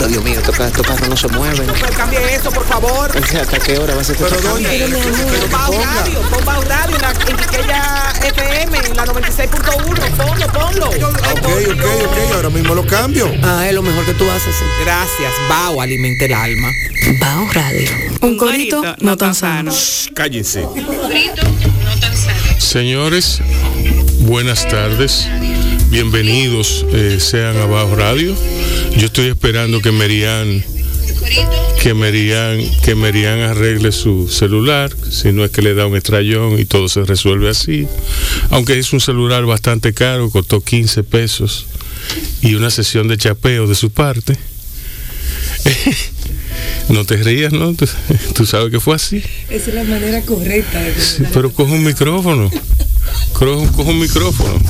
Pero Dios mío, estos carros no se mueven. Pero cambie eso, por favor. O sea, ¿Hasta qué hora va a ser este Pero cambio? doña, Pon Bao Radio, pon Bao Radio en la en Quiqueya FM, en la 96.1. Ponlo, ponlo. Ok, ok, ok, ahora mismo lo cambio. Ah, es lo mejor que tú haces. sí. Gracias, Bao, alimenta el alma. Bao Radio. Un corito no tan sano. Cállense. Señores, buenas tardes. Bienvenidos eh, sean a Bajo Radio. Yo estoy esperando que Merian que Merian que Merian arregle su celular, si no es que le da un estrellón y todo se resuelve así. Aunque es un celular bastante caro, costó 15 pesos y una sesión de chapeo de su parte. No te rías, ¿no? Tú, sabes que fue así. Esa es la manera correcta de Sí, pero coge un micrófono. Coge, coge un micrófono.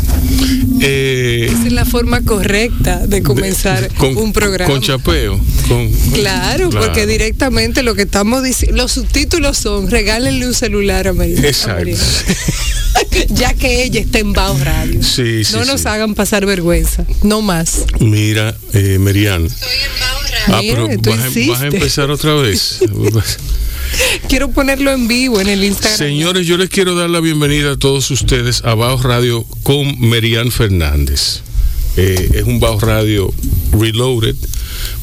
Eh, Esa es la forma correcta de comenzar con, un programa. Con chapeo. Con, Claro, porque directamente lo que estamos diciendo, los subtítulos son regálenle un celular a María. Exacto. a María. ya que ella está en Bao Radio. Sí, sí, no nos sí. hagan pasar vergüenza, no más. Mira, eh, Merian. Ah, Mira, pero tú vas, a, vas a insistes. empezar otra vez. Quiero ponerlo en vivo en el Instagram. Señores, yo les quiero dar la bienvenida a todos ustedes a Bajo Radio con Merian Fernández. Eh, es un Bajo Radio Reloaded.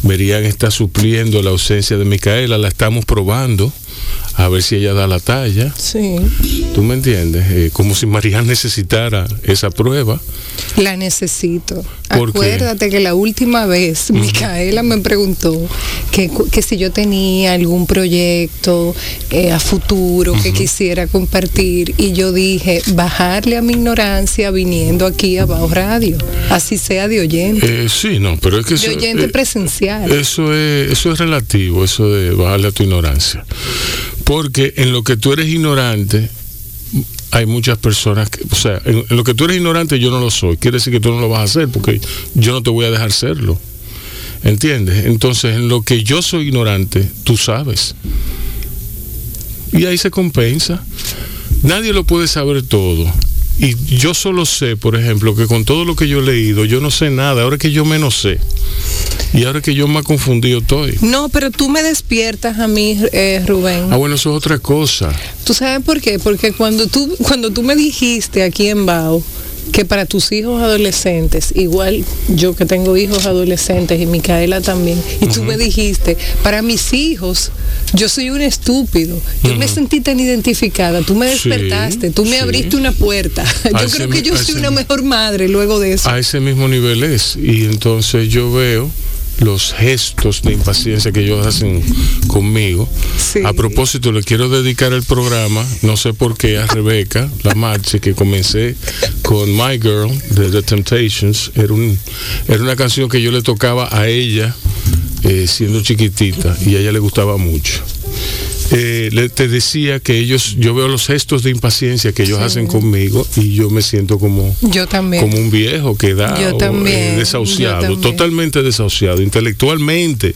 Merian está supliendo la ausencia de Micaela, la estamos probando a ver si ella da la talla. Sí, ¿Tú me entiendes? Eh, como si Marian necesitara esa prueba. la necesito. Acuérdate que la última vez Micaela me preguntó que, que si yo tenía algún proyecto eh, a futuro que quisiera compartir y yo dije bajarle a mi ignorancia viniendo aquí a Bajo Radio, así sea de oyente, Eh, sí, no, pero es que eso, de oyente presencial. eso es eso es relativo, eso de bajarle a tu ignorancia. Porque en lo que tú eres ignorante, hay muchas personas que, o sea, en, lo que tú eres ignorante yo no lo soy. Quiere decir que tú no lo vas a hacer porque yo no te voy a dejar serlo. ¿Entiendes? Entonces, en lo que yo soy ignorante, tú sabes. Y ahí se compensa. Nadie lo puede saber todo. Y yo solo sé, por ejemplo, que con todo lo que yo he leído, yo no sé nada. Ahora que yo menos sé. Y ahora que yo más confundido estoy. No, pero tú me despiertas a mí, eh, Rubén. Ah, bueno, eso es otra cosa. ¿Tú sabes por qué? Porque cuando tú, cuando tú me dijiste aquí en Bao que para tus hijos adolescentes, igual yo que tengo hijos adolescentes y Micaela también, y tú me dijiste, para mis hijos, yo soy un estúpido. Yo me sentí tan identificada, tú me Sí, despertaste, tú me sí. abriste una puerta. Yo A ese creo que yo soy una mejor madre luego de eso. A ese mismo nivel es. Y entonces yo veo los gestos de impaciencia que ellos hacen conmigo. Sí. A propósito, le quiero dedicar el programa, no sé por qué, a Rebeca, la marcha que comencé con My Girl de The Temptations. Era, un, era una canción que yo le tocaba a ella eh, siendo chiquitita y a ella le gustaba mucho. Eh, te decía que ellos, yo veo los gestos de impaciencia que ellos hacen conmigo y yo me siento como, Yo también. como un viejo quedado, Yo también, eh, desahuciado, yo también. totalmente desahuciado, intelectualmente,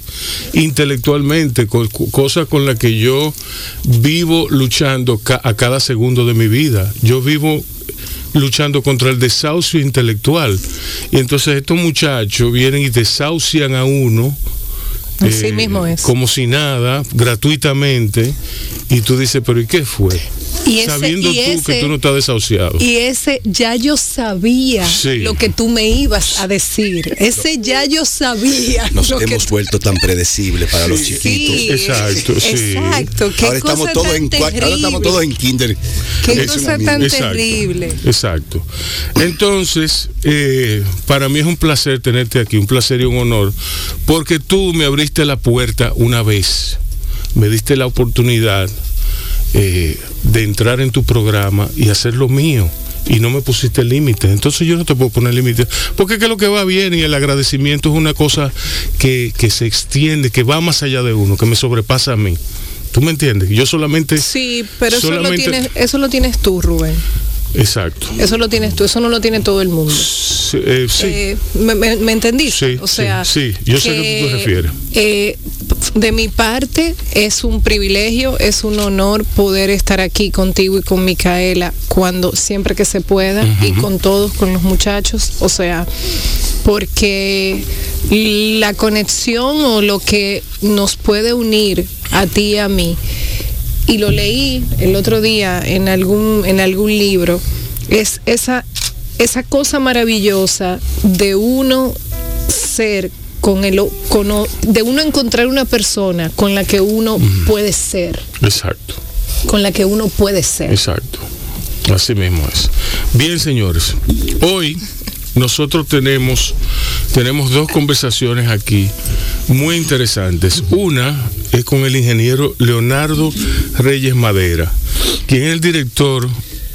intelectualmente, co- cosa con la que yo vivo luchando ca- a cada segundo de mi vida. Yo vivo luchando contra el desahucio intelectual. Y entonces estos muchachos vienen y desahucian a uno. Así eh, mismo es. Como si nada, gratuitamente. Y tú dices, pero ¿y qué fue? Y ese- Sabiendo y tú que ese- tú no estás desahuciado. Y ese ya yo sabía Sí. lo que tú me ibas a decir. Ese ya yo sabía Nos lo que hemos tú- vuelto tan predecibles para los chiquitos. Sí, Exacto, sí. Exacto. Qué Ahora estamos, todos tan en, ahora estamos todos en kinder. Qué Es cosa tan. Exacto, terrible. Exacto. Entonces, eh, para mí es un placer tenerte aquí, un placer y un honor, porque tú me abriste la puerta una vez, me diste la oportunidad eh, de entrar en tu programa y hacer lo mío. Y no me pusiste límites. Entonces yo no te puedo poner límites. Porque es que lo que va bien y el agradecimiento es una cosa que, que se extiende, que va más allá de uno, que me sobrepasa a mí. ¿Tú me entiendes? Yo solamente... Sí, pero eso lo, solamente- tienes, eso lo tienes tú, Rubén. Exacto. Eso lo tienes tú, eso no lo tiene todo el mundo. Sí, eh, sí. Eh, ¿me, me- me entendiste? Sí, o sea, sí, sí, yo sé a qué tú te refieres. eh, de mi parte es un privilegio, es un honor poder estar aquí contigo y con Micaela cuando siempre que se pueda y con todos, con los muchachos, o sea, porque la conexión o lo que nos puede unir a ti y a mí y lo leí el otro día en algún en algún libro es esa esa cosa maravillosa de uno ser con el con, de uno encontrar una persona con la que uno puede ser, Exacto, con la que uno puede ser. exacto. Así mismo es. Bien, señores, hoy nosotros tenemos, tenemos dos conversaciones aquí muy interesantes. Una es con el ingeniero Leonardo Reyes Madera, quien es el director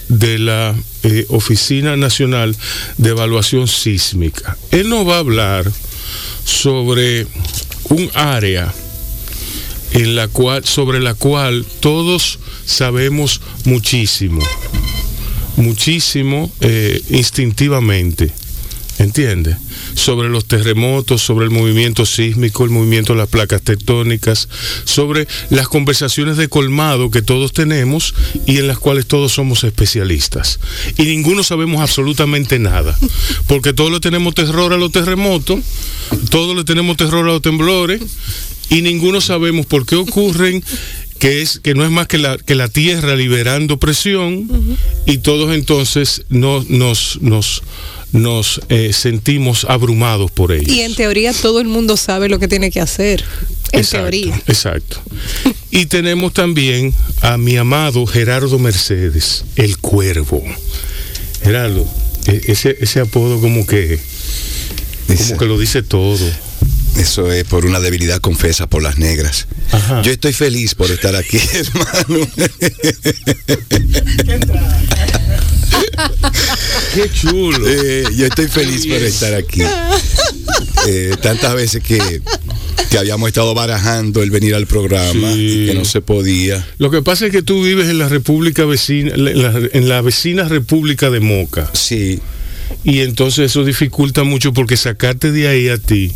de la eh, Oficina Nacional de Evaluación Sísmica. Él nos va a hablar sobre un área en la cual, sobre la cual todos sabemos muchísimo, muchísimo eh, instintivamente, ¿entiendes? Sobre los terremotos, sobre el movimiento sísmico, el movimiento de las placas tectónicas, sobre las conversaciones de colmado que todos tenemos y en las cuales todos somos especialistas. Y ninguno sabemos absolutamente nada, porque todos le tenemos terror a los terremotos, todos le tenemos terror a los temblores y ninguno sabemos por qué ocurren que es que no es más que la, que la tierra liberando presión y todos entonces no, nos nos nos eh, sentimos abrumados por ellos. Y en teoría todo el mundo sabe lo que tiene que hacer. En Exacto, teoría. Exacto. Y tenemos también a mi amado Gerardo Mercedes, el cuervo. Gerardo, e- ese, ese apodo como que, como que lo dice todo. Eso es por una debilidad confesa por las negras. Ajá. Yo estoy feliz por estar aquí, hermano. Qué chulo. Eh, yo estoy feliz por estar aquí. Eh, tantas veces que, que habíamos estado barajando el venir al programa Sí. y que no se podía. Lo que pasa es que tú vives en la república vecina, en la, en la vecina república de Moca. Sí, Y entonces eso dificulta mucho porque sacarte de ahí a ti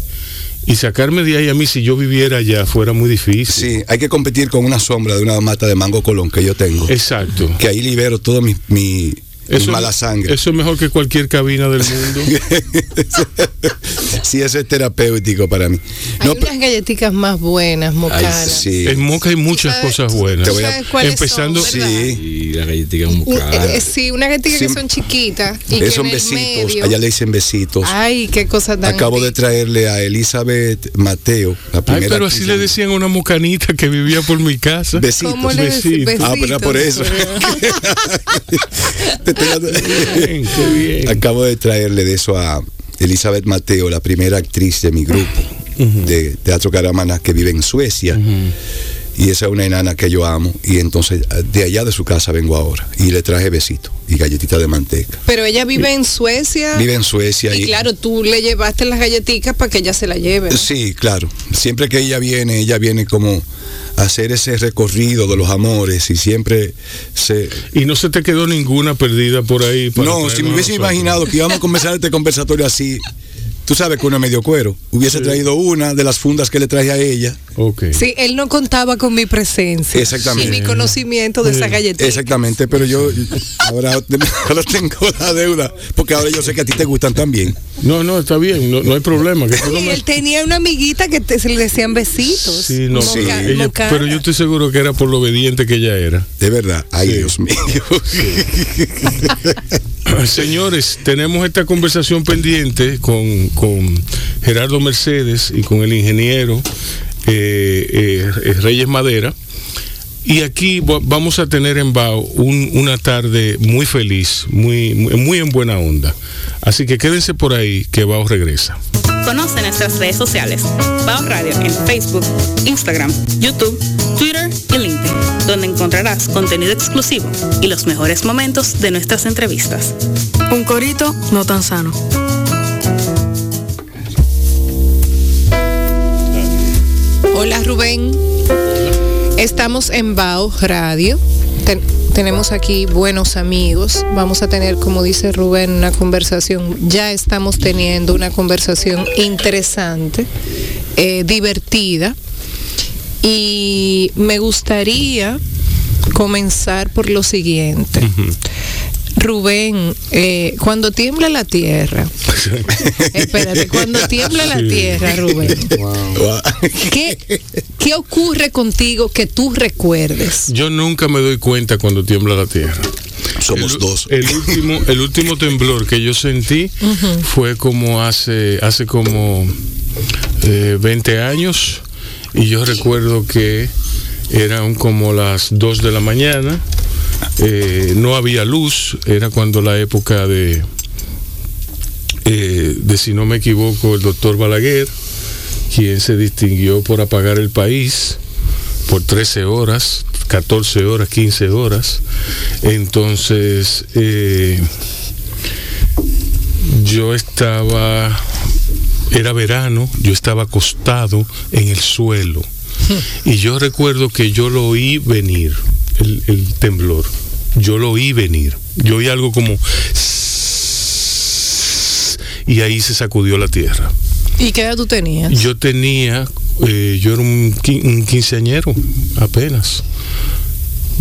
y sacarme de ahí a mí si yo viviera allá fuera muy difícil. sí, hay que competir con una sombra de una mata de mango colón que yo tengo. Exacto. Que ahí libero todo mi, mi, Eso, mala sangre. eso es mejor que cualquier cabina del mundo. sí, eso es terapéutico para mí. Hay No, unas galletitas más buenas, ay, mocanas. sí. En Moca hay muchas sabes- cosas buenas. Te voy a- ¿Sabes cuáles Empezando- son? Sí, Y la galletita es muy Un- cara. eh, sí, una galletita que Sí. son chiquitas. Y que son en el besitos. medio- Allá le dicen besitos. Ay, qué cosa tan Acabo de traerle a Elizabeth Mateo, la Ay, primera. pero así le de- decían a una mocanita que vivía por mi casa. Besitos. ¿Cómo le decís? Besitos. Ah, pero era por eso. Bien, qué bien. Acabo de traerle de eso a Elizabeth Mateo, la primera actriz de mi grupo de Teatro Caramana que vive en Suecia. Y esa es una enana que yo amo. Y entonces de allá de su casa vengo ahora. Y le traje besito y galletita de manteca. Pero ella vive en Suecia. Vive en Suecia. Y claro, tú le llevaste las galletitas para que ella se la lleve. ¿no? Sí, claro. Siempre que ella viene, ella viene como hacer ese recorrido de los amores y siempre se... Y no se te quedó ninguna perdida por ahí. para No, si me hubiese imaginado que íbamos a conversar este conversatorio así, tú sabes que uno es medio cuero. Hubiese traído una de las fundas que le traje a ella. Ok. Sí, él no contaba con mi presencia. Exactamente. Y mi conocimiento de esa galletita. Exactamente, pero yo ahora, ahora tengo la deuda, porque ahora yo sé que a ti te gustan también. No, no, está bien, no, no hay problema. Que Y me- él tenía una amiguita que te- se le decían besitos. Sí, no, Sí. Ella- pero yo estoy seguro que era por lo obediente que ella era. De verdad, ay Sí. Dios mío. Señores, tenemos esta conversación pendiente con, con Gerardo Mercedes y con el ingeniero eh, eh, eh, Reyes Madera. Y aquí va- vamos a tener en Bao un- una tarde muy feliz, muy, muy, muy en buena onda. Así que quédense por ahí, que Bao regresa. Conoce nuestras redes sociales, Bao Radio en Facebook, Instagram, YouTube, Twitter y LinkedIn, donde encontrarás contenido exclusivo y los mejores momentos de nuestras entrevistas. Un corito no tan sano. Hola Rubén. Estamos en Bao Radio. Ten- tenemos aquí buenos amigos. Vamos a tener, como dice Rubén, una conversación. Ya estamos teniendo una conversación interesante, eh, divertida. Y me gustaría comenzar por lo siguiente. Rubén, eh, cuando tiembla la tierra, espérate, cuando tiembla la tierra, Rubén, ¿qué, qué ocurre contigo que tú recuerdes? Yo nunca me doy cuenta cuando tiembla la tierra. Somos el, dos. El último, el último temblor que yo sentí fue como hace, hace como eh, 20 años y yo recuerdo que eran como las 2 de la mañana, eh, no había luz, era cuando la época de, eh, de si no me equivoco, el doctor Balaguer, quien se distinguió por apagar el país por 13 horas, 14 horas, 15 horas. Entonces, eh, yo estaba, era verano, yo estaba acostado en el suelo. Y yo recuerdo que yo lo oí venir, el, el temblor. Yo lo oí venir. Yo oí algo como... Y ahí se sacudió la tierra. ¿Y qué edad tú tenías? Yo tenía, eh, yo era un, qui- un quinceañero apenas.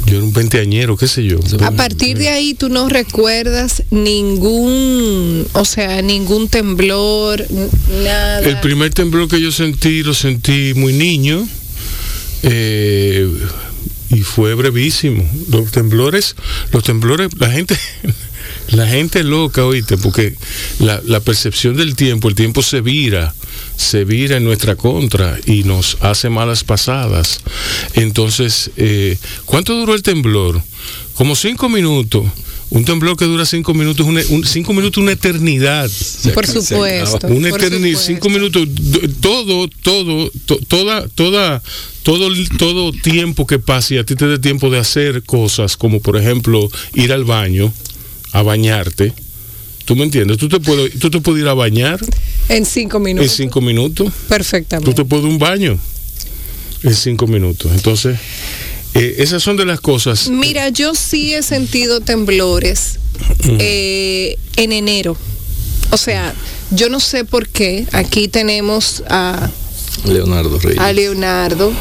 Yo era un veinteañero, qué sé yo. A partir de ahí tú no recuerdas ningún, o sea, ningún temblor, nada. El primer temblor que yo sentí, lo sentí muy niño. eh, y fue brevísimo. Los temblores, los temblores, la gente, la gente loca, oíste, porque la, la percepción del tiempo, el tiempo se vira, se vira en nuestra contra y nos hace malas pasadas. Entonces, eh, ¿cuánto duró el temblor? Como cinco minutos. Un temblor que dura cinco minutos, una- un- cinco minutos, una eternidad. Por supuesto. Una por eternidad, supuesto. cinco minutos, todo, todo, to- toda, toda, todo, todo tiempo que pase y a ti te dé tiempo de hacer cosas, como por ejemplo ir al baño, a bañarte. ¿Tú me entiendes? Tú te puedes, tú te puedes ir a bañar En cinco en minutos. cinco minutos. Tú Perfectamente. te puedes un baño en cinco minutos. Entonces, eh, esas son de las cosas. Mira, yo sí he sentido temblores eh, en enero. O sea, yo no sé por qué. Aquí tenemos a, Leonardo Reyes. a Leonardo,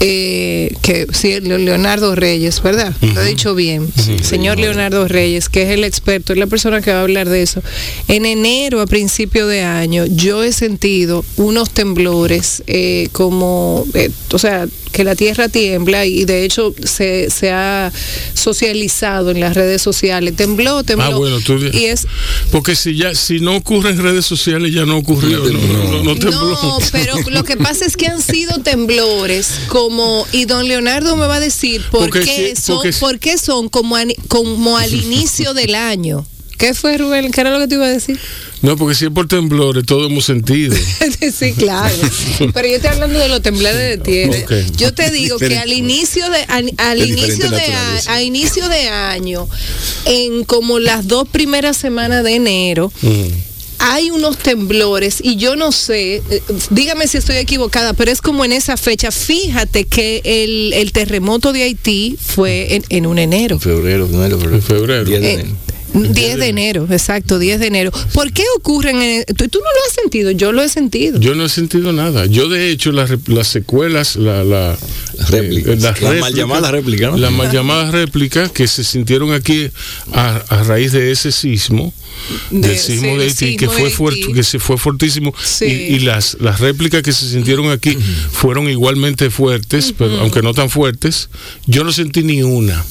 eh, que sí, Le- Leonardo Reyes, ¿verdad? Lo he dicho bien. Señor Leonardo Reyes, que es el experto, es la persona que va a hablar de eso. En enero, a principio de año, yo he sentido unos temblores eh, como, eh, o sea, que la tierra tiembla y de hecho se, se ha socializado en las redes sociales. Tembló, tembló. Ah, bueno, tú y es porque si ya si no ocurre en redes sociales ya no ocurrió, no, no, no, tembló. No, pero lo que pasa es que han sido temblores como, y don Leonardo me va a decir por Porque qué si- son, porque por qué son como, como al inicio del año. ¿Qué fue, Rubén? ¿Qué era lo que te iba a decir? No, porque si es por temblores, todo hemos sentido. sí, claro. Pero yo estoy hablando de los temblores de tierra. Yo te digo que al inicio de al, al De inicio de a, inicio de año, en como las dos primeras semanas de enero, Mm. hay unos temblores y yo no sé, eh, dígame si estoy equivocada, pero es como en esa fecha. Fíjate que el, el terremoto de Haití fue en, en un enero. En febrero, enero, febrero. En febrero. 10 de Eh, enero. 10 de enero, exacto, 10 de enero. ¿Por qué ocurren? En, tú, tú no lo has sentido, yo lo he sentido. Yo no he sentido nada. Yo de hecho las, las secuelas, la, la, Las réplicas. eh, las Las mal réplicas, llamadas réplicas, ¿no? Las mal llamadas réplicas que se sintieron aquí a, a raíz de ese sismo, De- del sismo sí, de Haití, que sismo fue fuerte, que se fue fortísimo. Sí. Y, y las, las réplicas que se sintieron aquí fueron igualmente fuertes, pero aunque no tan fuertes. Yo no sentí ni una.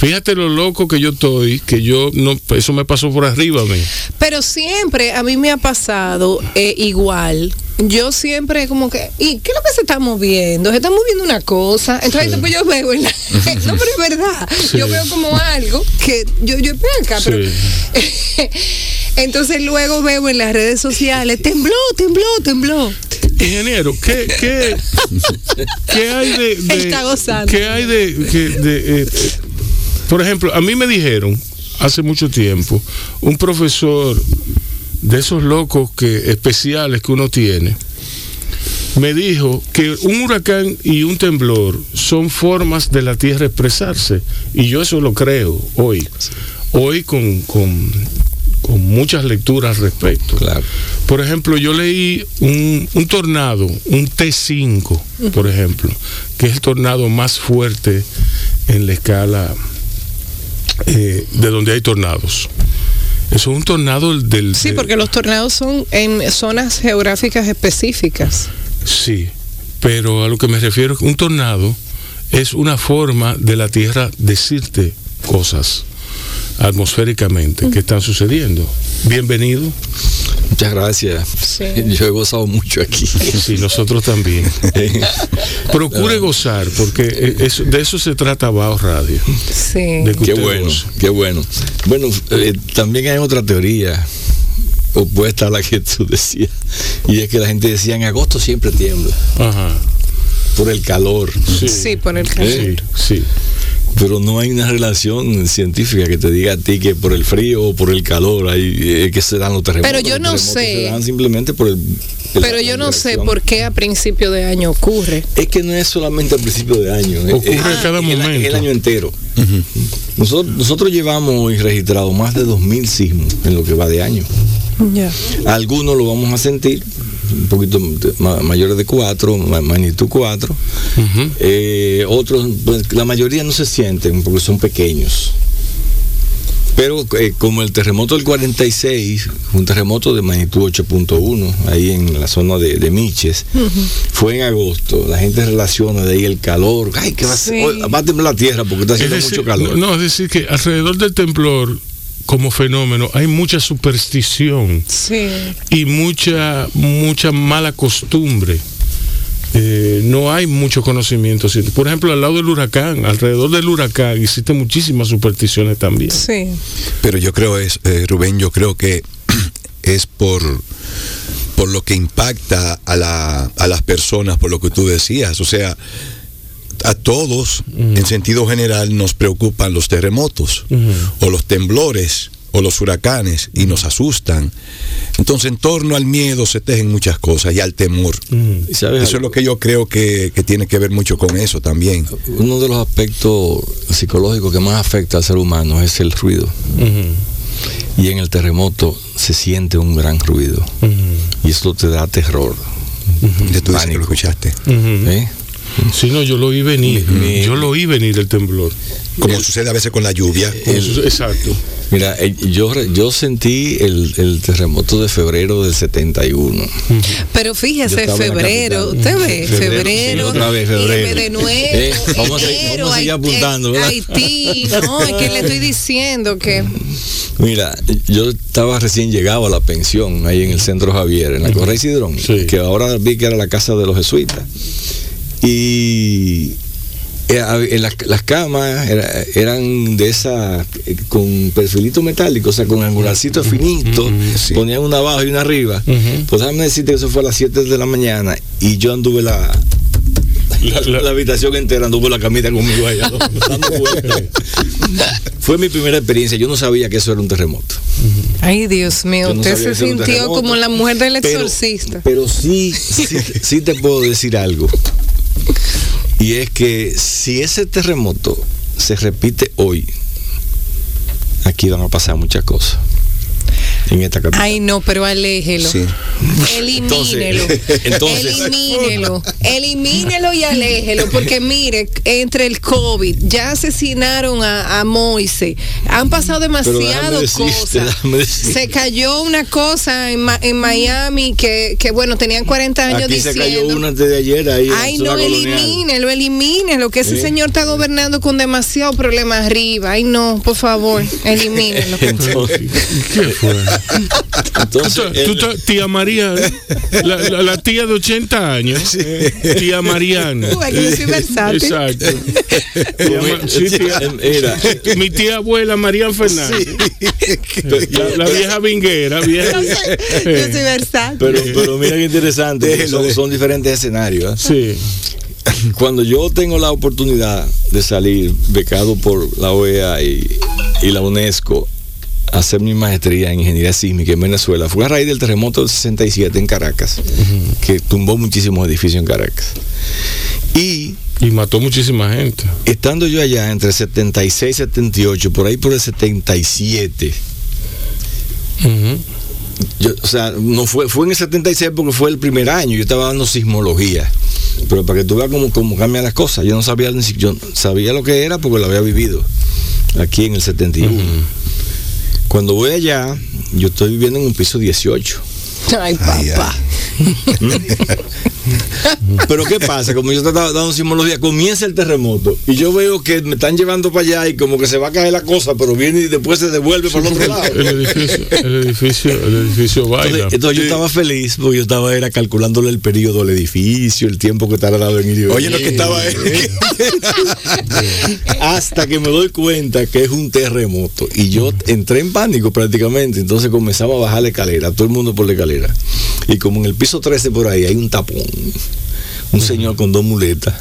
Fíjate lo loco que yo estoy, que yo no, eso me pasó por arriba, me. Pero siempre a mí me ha pasado eh, igual. Yo siempre como que, ¿y qué es lo que se está moviendo? Se está moviendo una cosa. Entonces después yo veo en la... no, pero es verdad. Sí. Yo veo como algo que yo, yo acá, pero... Entonces luego veo en las redes sociales, tembló, tembló, tembló. Ingeniero, ¿qué, qué, qué hay de, está gozando. ¿Qué hay de, eh, por ejemplo, a mí me dijeron hace mucho tiempo, un profesor de esos locos que especiales que uno tiene, me dijo que un huracán y un temblor son formas de la tierra expresarse. Y yo eso lo creo hoy. Hoy con, con, con muchas lecturas al respecto. Claro. Por ejemplo, yo leí un, un tornado, un T5, por ejemplo, que es el tornado más fuerte en la escala eh, de donde hay tornados. Eso es un tornado del... Sí, de- porque los tornados son en zonas geográficas específicas. Sí, pero a lo que me refiero, un tornado es una forma de la Tierra decirte cosas atmosféricamente que están sucediendo. Bienvenido. Muchas gracias. Sí. Yo he gozado mucho aquí. Sí, nosotros también. Procure gozar, porque eh, eso- de eso se trata Bao Radio. Sí. De Qué bueno, goce. qué bueno. Bueno, eh, también hay otra teoría opuesta a la que tú decías, y es que la gente decía en agosto siempre tiembla Ajá. por el calor, Sí, por el calor. Sí, sí. Pero no hay una relación científica que te diga a ti que por el frío o por el calor hay eh, que se dan los terremotos. Pero yo no sé. Se dan simplemente por el. el- Pero yo no sé por qué a principio de año ocurre. Es que no es solamente al principio de año. eh, Ocurre eh, a cada es el- momento. Es el año entero. nosotros, nosotros llevamos hoy registrado más de 2.000 sismos en lo que va de año. Ya. Algunos lo vamos a sentir, un poquito ma- mayores de 4, magnitud 4. Ujú. Eh, otros, pues, la mayoría no se sienten porque son pequeños. Pero eh, como el terremoto del 46, un terremoto de magnitud 8.1, ahí en la zona de, de Miches, fue en agosto. La gente relaciona de ahí el calor. Ay, que va a, ser- Sí. hoy va a temblar la tierra porque está Es haciendo decir, mucho calor. no, es decir, que alrededor del temblor, como fenómeno, hay mucha superstición. Sí. y mucha mucha mala costumbre. Eh, no hay mucho conocimiento. Por ejemplo, al lado del huracán, alrededor del huracán, existen muchísimas supersticiones también. Sí. Pero yo creo es, eh, Rubén, yo creo que es por, por lo que impacta a, la, a las personas, por lo que tú decías. O sea, a todos, en sentido general, nos preocupan los terremotos o los temblores o los huracanes y nos asustan. Entonces, en torno al miedo se tejen muchas cosas y al temor. ¿Y sabes Eso es lo que yo creo que, que tiene que ver mucho con eso también. Uno de los aspectos psicológicos que más afecta al ser humano es el ruido. Y en el terremoto se siente un gran ruido. Y esto te da terror. Tú dices que Pánico. lo escuchaste. ¿eh? Sí, no, yo lo oí venir. Mi- yo lo oí venir el temblor. Como sucede a veces con la lluvia. Exacto. Mira, eh, yo, yo sentí el, el terremoto de febrero del 71. Pero fíjese, febrero, usted ve, Febrero, febrero, sí, otra vez, y febrero. de nuevo, Eh, vamos a seguir- enero, vamos a seguir Haití, apuntando, ¿verdad? Haití, no, es que le estoy diciendo que Mira, yo estaba recién llegado a la pensión ahí en el centro Javier, en la Correa Cidrón, Sí. que ahora vi que era la casa de los jesuitas. Y eh, las, las camas era- eran de esa eh, con perfilito metálico, o sea, con angularcito finito, sí. ponían una abajo y una arriba. Ujú. Pues déjame decirte que eso fue a las 7 de la mañana y yo anduve la, La- la- la habitación entera anduvo la camita conmigo allá, dando vueltas. Fue mi primera experiencia, yo no sabía que eso era un terremoto. Ay, Dios mío, no usted se sintió como la mujer del Pero- exorcista. Pero, sí, sí, sí te puedo decir algo. Y es que si ese terremoto se repite hoy, aquí van a pasar muchas cosas. En esta capital. Ay, no, pero aléjelo. Sí. Elimínelo. Entonces- entonces- elimínelo. Elimínelo y aléjelo. Porque mire, entre el COVID, ya asesinaron a, a Moise. Han pasado decirte, cosas. Se cayó una cosa en, Ma- en Miami que, que, bueno, tenían 40 años Aquí se diciendo. cayó una antes de ayer ahí. Ay, no, elimínelo, elimínelo, que ese Sí. señor está gobernando con demasiado problema arriba. Ay, no, por favor, elimínelo. Entonces, ¿Qué fue? Entonces, Tú- el- tú- tía María, la, la- la tía de 80 años, tía Mariana. Tú versátil. Exacto. Tía Ma- sí, tía- Mira, mi tía abuela Marian Fernández. La, la vieja vinguera, vieja. Yo soy versátil. pero, pero mira qué interesante, son, diferentes escenarios. Sí. ¿eh? Cuando yo tengo la oportunidad de salir becado por la OEA y, y la UNESCO hacer mi maestría en ingeniería sísmica en Venezuela, fue a raíz del terremoto del 67 en Caracas, que tumbó muchísimos edificios en Caracas. Y Y mató muchísima gente. estando yo allá entre 76 y 78, por ahí por el 77, Ujú. Yo, o sea, no fue, fue en el 76 porque fue el primer año. Yo estaba dando sismología. Pero para que tú veas cómo, cómo cambian las cosas. Yo no sabía ni yo sabía lo que era porque lo había vivido aquí en el 71. Cuando voy allá, yo estoy viviendo en un piso 18. Ay, Ay, papá. Pero ¿qué pasa? Como yo estaba dando sismología, comienza el terremoto y yo veo que me están llevando para allá y como que se va a caer la cosa, pero viene y después se devuelve para el otro lado. El edificio, el edificio, el edificio baila. Entonces, entonces yo estaba feliz porque yo estaba era calculándole el periodo al edificio, el tiempo que tardaba en ir. Oye, lo que estaba ahí. Hasta que me doy cuenta que es un terremoto. Y yo entré en pánico prácticamente. Entonces comenzamos a bajar la escalera, todo el mundo por la escalera. Y como en el piso 13 por ahí hay un tapón, un señor con dos muletas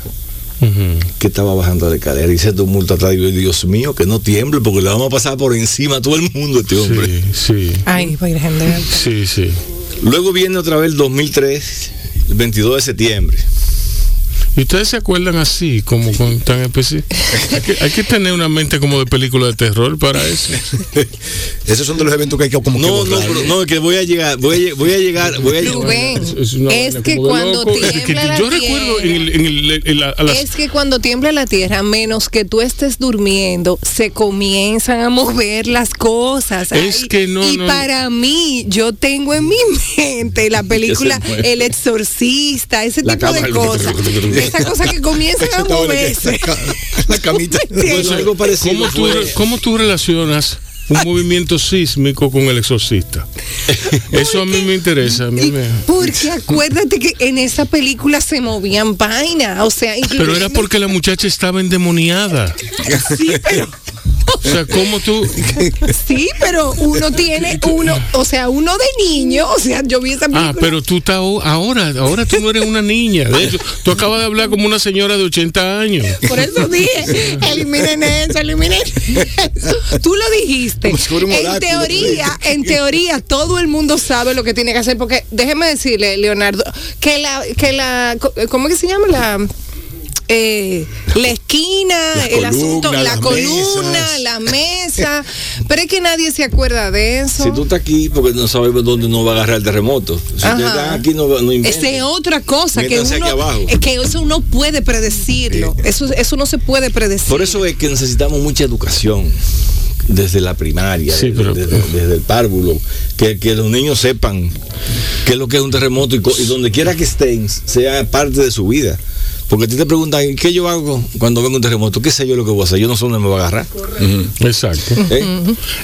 que estaba bajando la escalera y se tumulto atrás. Y yo, Dios mío, que no tiemble porque le vamos a pasar por encima a todo el mundo a este hombre. Sí, sí, Ay, Virgen de sí, sí. Luego viene otra vez el 2003, el 22 de septiembre. ¿Y ustedes se acuerdan así, como con tan específico? Hay que, hay que tener una mente como de película de terror para eso. Esos son de los eventos que hay que como que No, no, borrar. pero, no, es que voy a llegar, voy a, voy a llegar, voy a llegar. Rubén, Es es vaina que cuando loco. Es que tiembla la yo recuerdo en, el, en, el- en la- a las- Es que cuando tiembla la tierra, menos que tú estés durmiendo, se comienzan a mover las cosas. Es Ay, que no, Y no, para mí, yo tengo en mi mente la película Que. El Exorcista, ese La tipo de cosas. Esas cosas que comienzan a moverse. La camita. Pues algo parecido ¿Cómo tú, ¿Cómo tú relacionas un movimiento sísmico con el exorcista? Eso a mí me interesa. A mí me- Porque acuérdate que en esa película se movían vainas, o sea, Pero era porque la muchacha estaba endemoniada. sí, pero O sea, ¿cómo tú? sí, pero uno tiene uno, o sea, uno de niño, o sea, yo vi esa película. Ah, pero tú estás ahora, ahora tú no eres una niña. De hecho, tú acabas de hablar como una señora de 80 años. Por eso dije, eliminen eso, eliminen eso. Tú lo dijiste. En teoría, en teoría, todo el mundo sabe lo que tiene que hacer, porque déjeme decirle, Leonardo, que la, que la, ¿cómo es que se llama la? Eh, la esquina, Las el asunto, la las columna, mesas. la mesa, pero es que nadie se acuerda de eso. Si tú estás aquí, porque no sabemos dónde nos va a agarrar el terremoto. Si Ajá. están aquí, no, no. Esa es otra cosa que uno, aquí abajo. es que eso uno puede predecirlo. Eso, eso no se puede predecir. Por eso es que necesitamos mucha educación desde la primaria, Sí, desde, pero- desde- desde el párvulo, que, que los niños sepan qué es lo que es un terremoto y donde quiera que estén, sea parte de su vida. Porque a ti te preguntan, ¿y ¿qué yo hago cuando venga un terremoto? ¿Qué sé yo lo que voy a hacer? Yo no sé dónde me va a agarrar. Exacto. ¿eh?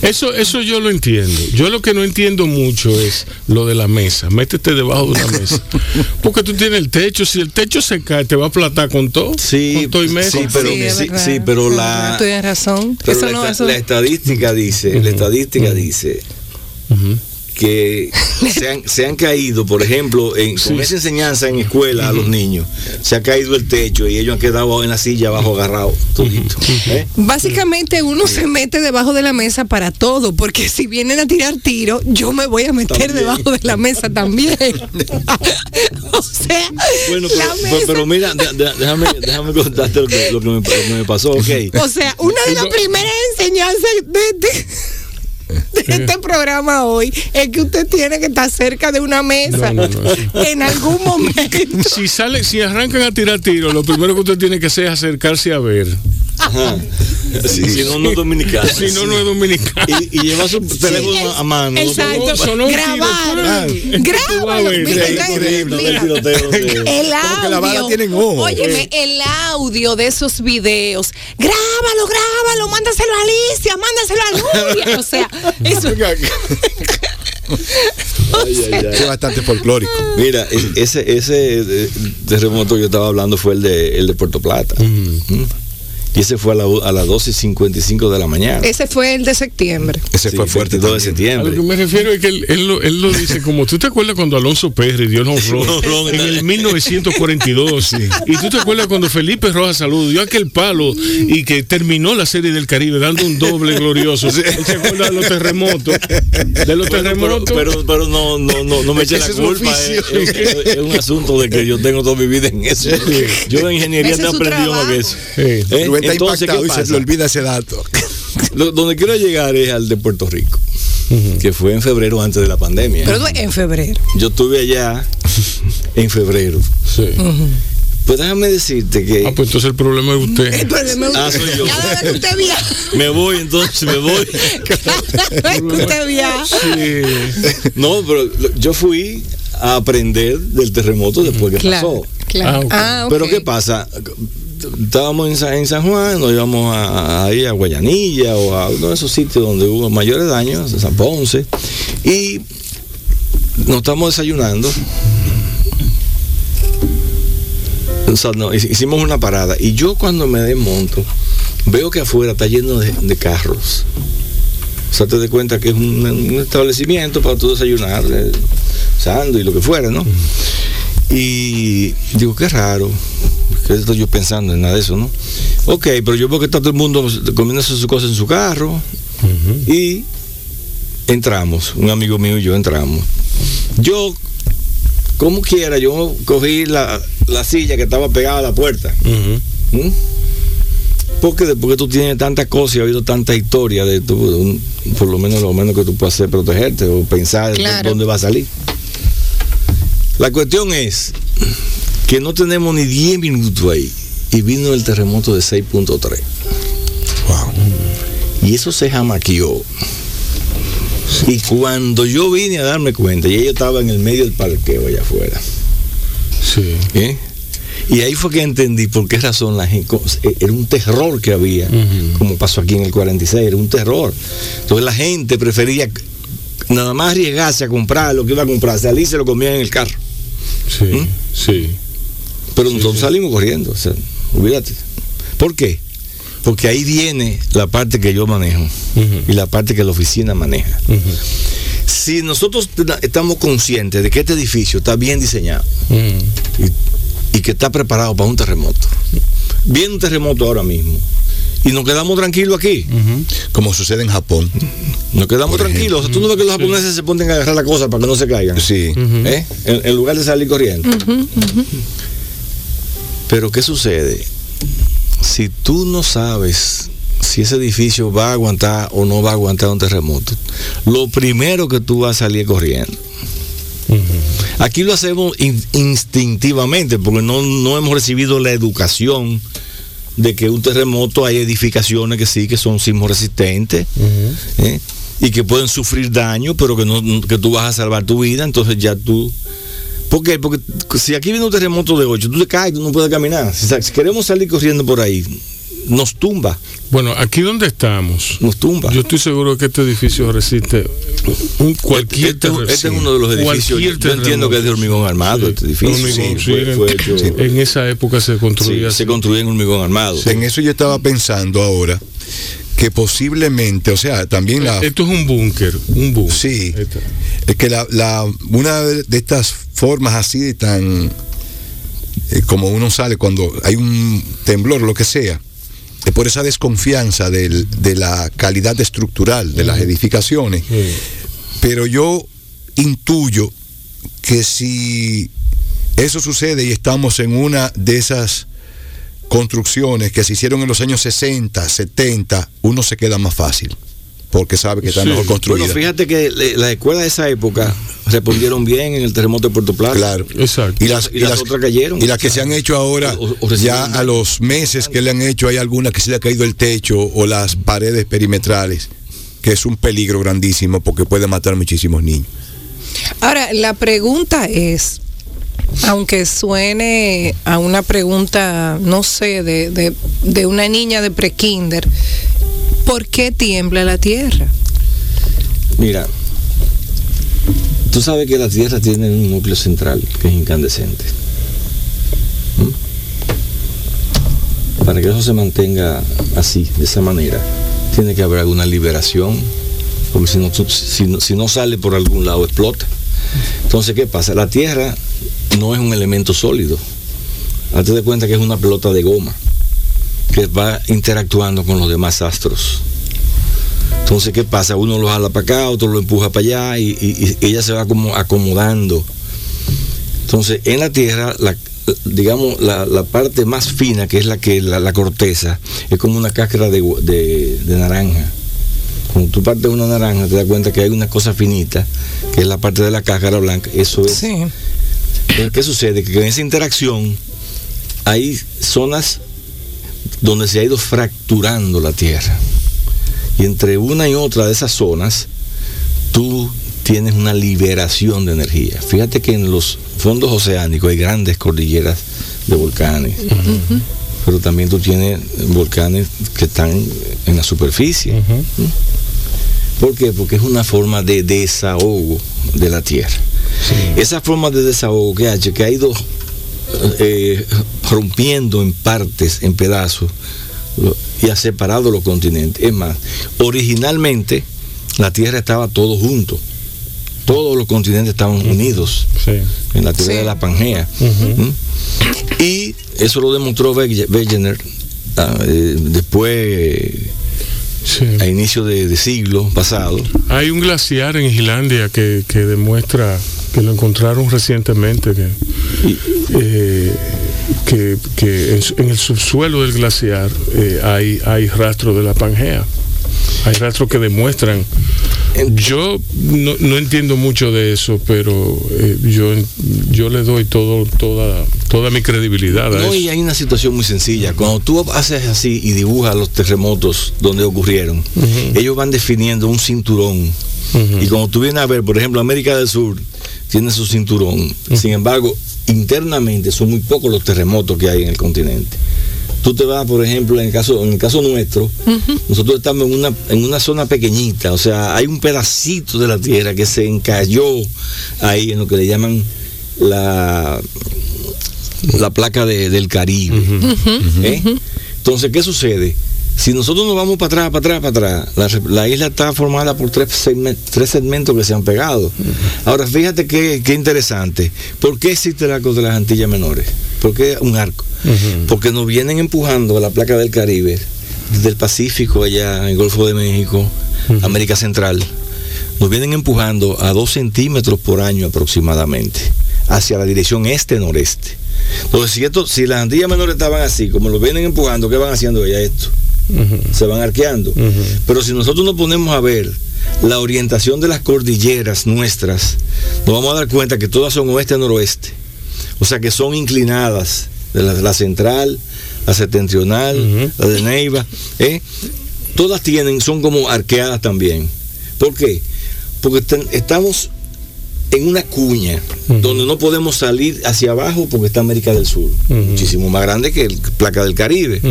Eso, eso yo lo entiendo. Yo lo que no entiendo mucho es lo de la mesa. Métete debajo de una mesa. Porque tú tienes el techo. Si el techo se cae, te va a aplatar con todo. Sí, con todo y mesa. sí, pero, Sí, es sí, verdad. sí, pero la, Tienes razón. pero Eso la, no, esta- eso- la estadística dice, la estadística dice. Que se han, se han caído, por ejemplo, en, con esa enseñanza en escuela a los niños, se ha caído el techo y ellos han quedado en la silla abajo agarrados, todito. ¿eh? Básicamente uno se mete debajo de la mesa para todo, porque si vienen a tirar tiro, yo me voy a meter También. debajo de la mesa también. o sea, Bueno, la pero, mesa- pero- pero mira, de- de- déjame, déjame contarte lo que, lo que me, lo que me pasó, ok. o sea, una de las primeras enseñanzas de este, de este programa hoy es que usted tiene que estar cerca de una mesa No, no, no. en algún momento. Si sale, si arrancan a tirar tiros, lo primero que usted tiene que hacer es acercarse a ver. Ajá. Si, si no, no es dominicano. Si no, no es dominicano. Y, y lleva su teléfono a mano. ¿no? Exacto. sonó Grabar. Grábalo. el audio. tiene ojo. Óyeme, el audio de esos videos. Grábalo, grábalo, mándaselo a Alicia, mándaselo a Nuria. O sea, eso. Ay, ay, ay. Es bastante folclórico. Mira, es- ese, ese terremoto que yo estaba hablando fue el de, el de Puerto Plata. Mm. Y ese fue a, la, a las 12 y 55 de la mañana. Ese fue el de septiembre. Ese Sí, fue fuerte. 22 de también. A septiembre. lo que me refiero es que él, él lo, él lo dice como tú te acuerdas cuando Alonso Pérez dio el en el 1942 y tú te acuerdas cuando Felipe Rojas Salud dio aquel palo y que terminó la serie del Caribe dando un doble glorioso. Él se acuerda de los terremotos, de los Bueno, pero, terremotos. pero, pero no, no, no, no me eche la es culpa. oficio. Es, es- es un asunto de que yo tengo toda mi vida en eso. Yo en ingeniería su aprendí más que eso. Sí. ¿Eh? Está Entonces, ¿qué impactado y se le olvida ese dato. Lo- donde quiero llegar es al de Puerto Rico. que fue en febrero antes de la pandemia. Pero en febrero. Yo estuve allá en febrero. Sí. Pues déjame decirte que. Ah, pues entonces el problema es usted. El problema es Ah, usted. soy yo. Cada vez que usted viaja, Me voy entonces, me voy. cada vez que usted viaja. Sí. No, pero yo fui a aprender del terremoto después que Claro, pasó. claro. Ah. Ah. Pero ¿qué pasa? Estábamos en San, Juan, nos íbamos a, a ir a Guayanilla o a uno de esos sitios donde hubo mayores daños, San Ponce, y nos estamos desayunando. O sea, hicimos una parada y yo cuando me desmonto veo que afuera está lleno de, carros. O sea, te das cuenta que es un, establecimiento para tú desayunar, eh, sándwich y lo que fuera, ¿no? Y digo, qué raro. ¿Qué estoy yo pensando en nada de eso, no? Ok, pero yo veo que está todo el mundo comiéndose sus cosas en su carro. Y entramos, un amigo mío y yo entramos. Yo, como quiera, yo cogí la, la silla que estaba pegada a la puerta. ¿Mm? Porque después que tú tienes tantas cosas y has oído tanta historia de tu, un- por lo menos lo menos que tú puedes hacer es protegerte o pensar Claro. dónde va a salir. La cuestión es que no tenemos ni 10 minutos ahí y vino el terremoto de 6.3. Y eso se jamaqueó. Y cuando yo vine a darme cuenta, y ella estaba en el medio del parqueo allá afuera. Sí. ¿eh? Y ahí fue que entendí por qué razón la gente, era un terror que había, como pasó aquí en el 46, era un terror. Entonces la gente prefería nada más arriesgarse a comprar lo que iba a comprar, salir y se lo comían en el carro. Sí. ¿Mm? Sí. Pero nosotros salimos corriendo, o sea, olvídate. ¿Por qué? Porque ahí viene la parte que yo manejo y la parte que la oficina maneja. Si nosotros estamos conscientes de que este edificio está bien diseñado y, y que está preparado para un terremoto, viene un terremoto ahora mismo y nos quedamos tranquilos aquí. Como sucede en Japón. nos quedamos tranquilos. O sea, tú no ves que los japoneses se ponen a agarrar la cosa para que no se caigan. Sí. ¿Eh? en, en lugar de salir corriendo. Pero ¿qué sucede? Si tú no sabes si ese edificio va a aguantar o no va a aguantar un terremoto, lo primero que tú vas a salir corriendo. Aquí lo hacemos in- instintivamente porque no, no hemos recibido la educación de que un terremoto hay edificaciones que sí que son sismo resistentes ¿eh? y que pueden sufrir daño, pero que, no, que tú vas a salvar tu vida, entonces ya tú... ¿Por qué? Porque si aquí viene un terremoto de 8, tú te caes, tú no puedes caminar. Si, queremos salir corriendo por ahí, nos tumba, Bueno, aquí donde estamos, nos tumba. yo estoy seguro que este edificio resiste un cualquier este, este- este es uno de los edificios. Yo entiendo que es de hormigón armado este edificio. Hormigón, sí, sí, fue- fue hecho- en- En esa época se sí, construía se así. construye en hormigón armado. En eso yo estaba pensando ahora que posiblemente, o sea, también la, Esto es un búnker, un búnker. Sí. Es que la, la- una de estas formas así de tan eh, como uno sale cuando hay un temblor, lo que sea, por esa desconfianza del- de la calidad estructural de las edificaciones. Sí. Pero yo intuyo que si eso sucede y estamos en una de esas construcciones que se hicieron en los años 60, 70, uno se queda más fácil, porque sabe que está Sí. mejor construida. Bueno, fíjate que le- las escuelas de esa época respondieron bien en el terremoto de Puerto Plata. Claro. Exacto. Y las, Y las otras cayeron. Y las que se han hecho ahora, O- o recibieron ya a los meses que le han hecho, hay algunas que se le ha caído el techo o las paredes perimetrales, que es un peligro grandísimo porque puede matar muchísimos niños. Ahora, la pregunta es, aunque suene a una pregunta, no sé, de, de, de una niña de prekinder, ¿por qué tiembla la tierra? Mira, tú sabes que la Tierra tiene un núcleo central que es incandescente. Para que eso se mantenga así, de esa manera, tiene que haber alguna liberación, porque si no, tú- si no, si no sale por algún lado explota. Entonces, ¿qué pasa? La Tierra no es un elemento sólido. Hazte de cuenta que es una pelota de goma que va interactuando con los demás astros. Entonces, ¿qué pasa? Uno lo jala para acá, otro lo empuja para allá y, y- y ella se va como acomodando. Entonces, en la Tierra, la, digamos, la, la parte más fina, que es la que la, la corteza, es como una cáscara de, de- de naranja. Cuando tú partes una naranja, te das cuenta que hay una cosa finita, que es la parte de la cáscara blanca. Eso es. Sí. Entonces, ¿Qué sucede? Que en esa interacción hay zonas donde se ha ido fracturando la Tierra. Y entre una y otra de esas zonas, tú tienes una liberación de energía. Fíjate que en los fondos oceánicos hay grandes cordilleras de volcanes. Pero también tú tienes volcanes que están en la superficie. ¿Mm? ¿Por qué? Porque es una forma de desahogo de la Tierra. Esa forma de desahogo que ha hecho, que ha ido eh, rompiendo en partes, en pedazos, y ha separado los continentes. Es más, originalmente la Tierra estaba todo junto. Todos los continentes estaban unidos Sí. en la teoría Sí. de la Pangea. ¿Mm? Y eso lo demostró Wege- Wegener ah, eh, después, Sí. a inicio de, de siglo pasado. Hay un glaciar en Islandia que, que demuestra que lo encontraron recientemente que, eh, que, en el subsuelo del glaciar eh, hay, hay rastros de la Pangea. Hay rastros que demuestran. Yo no, no entiendo mucho de eso, pero eh, yo, yo le doy todo, toda, toda mi credibilidad a No, eso. y hay una situación muy sencilla. Cuando tú haces así y dibujas los terremotos donde ocurrieron, ellos van definiendo un cinturón. Y cuando tú vienes a ver, por ejemplo, América del Sur tiene su cinturón. Sin embargo, internamente son muy pocos los terremotos que hay en el continente. Tú te vas, por ejemplo, en el caso, en el caso nuestro, nosotros estamos en una, en una zona pequeñita, o sea, hay un pedacito de la tierra que se encalló ahí en lo que le llaman la, la placa de- del Caribe. ¿eh? Entonces, ¿qué sucede? Si nosotros nos vamos para atrás, para atrás, para atrás, la, isla está formada por tres, segmen- tres segmentos que se han pegado. Ahora, fíjate qué, qué interesante. ¿Por qué existe el arco de las Antillas Menores? ¿Por qué un arco? Porque nos vienen empujando a la placa del Caribe, desde el Pacífico, allá en el Golfo de México, América Central. Nos vienen empujando a dos centímetros por año aproximadamente, hacia la dirección este-noreste. Entonces, si, esto, si las Antillas Menores estaban así, como lo vienen empujando, ¿qué van haciendo ya esto? Se van arqueando. Pero si nosotros nos ponemos a ver la orientación de las cordilleras nuestras, nos vamos a dar cuenta que todas son oeste-noroeste. O sea que son inclinadas, de la, la central, la septentrional, la de Neiva, ¿eh? todas tienen, son como arqueadas también. ¿Por qué? Porque estamos en una cuña donde no podemos salir hacia abajo porque está América del Sur, muchísimo más grande que el placa del Caribe.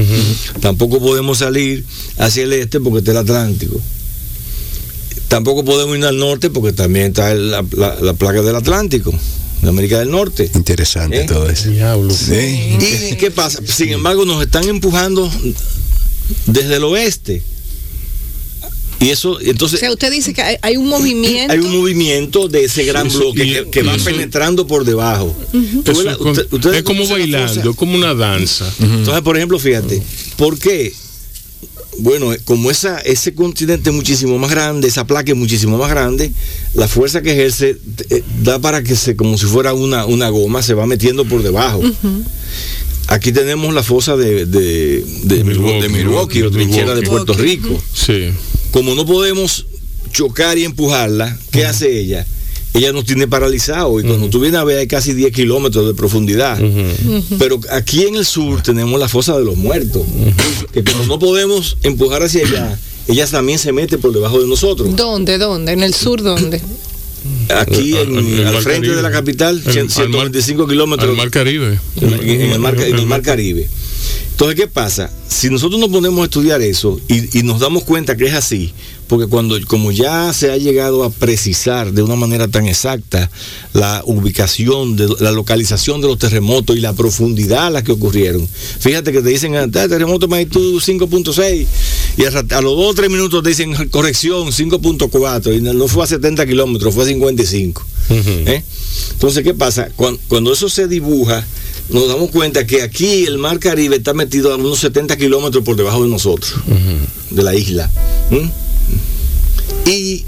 Tampoco podemos salir hacia el este porque está el Atlántico. Tampoco podemos ir al norte porque también está el- la, la- la placa del Atlántico, de América del Norte. Interesante ¿Eh? todo eso. Diablo. Sí. ¿Y qué pasa? Sin embargo, nos están empujando desde el oeste. Y eso, O entonces, sea, usted dice que hay, hay un movimiento. hay un movimiento de ese gran Eso- bloque y- que, que va eso- penetrando por debajo. Eso la- es, usted- como bailando, es como una danza. Entonces, por ejemplo, fíjate, ¿por qué? Bueno, como esa, ese continente es muchísimo más grande, esa placa es muchísimo más grande, la fuerza que ejerce eh, da para que se, como si fuera una, una goma, se va metiendo por debajo. Aquí tenemos la fosa de, de, de, Milwaukee, de Milwaukee, o de trinchera de. Puerto Rico. Sí. Como no podemos chocar y empujarla, ¿qué hace ella? Ella nos tiene paralizado y cuando tú vienes a ver hay casi 10 kilómetros de profundidad. Pero aquí en el sur tenemos la fosa de los muertos, que como no podemos empujar hacia allá, ella también se mete por debajo de nosotros. ¿Dónde? ¿Dónde? ¿En el sur dónde? Aquí en- En el al frente Caribe. de la capital, En- al mar- 125 kilómetros Mar Caribe. en, en el mar, en el mar Caribe. Entonces, ¿qué pasa? Si nosotros nos ponemos a estudiar eso y, y nos damos cuenta que es así, porque cuando, como ya se ha llegado a precisar de una manera tan exacta la ubicación, de, la localización de los terremotos y la profundidad a la que ocurrieron, fíjate que te dicen, ah, terremoto magnitud 5.6 y a, los 2 o 3 minutos te dicen, corrección, 5.4 y no, fue a 70 kilómetros, fue a 55. ¿eh? Entonces, ¿qué pasa? Cuando, cuando eso se dibuja, nos damos cuenta que aquí el mar Caribe está metido a unos 70 kilómetros por debajo de nosotros, de la isla. Y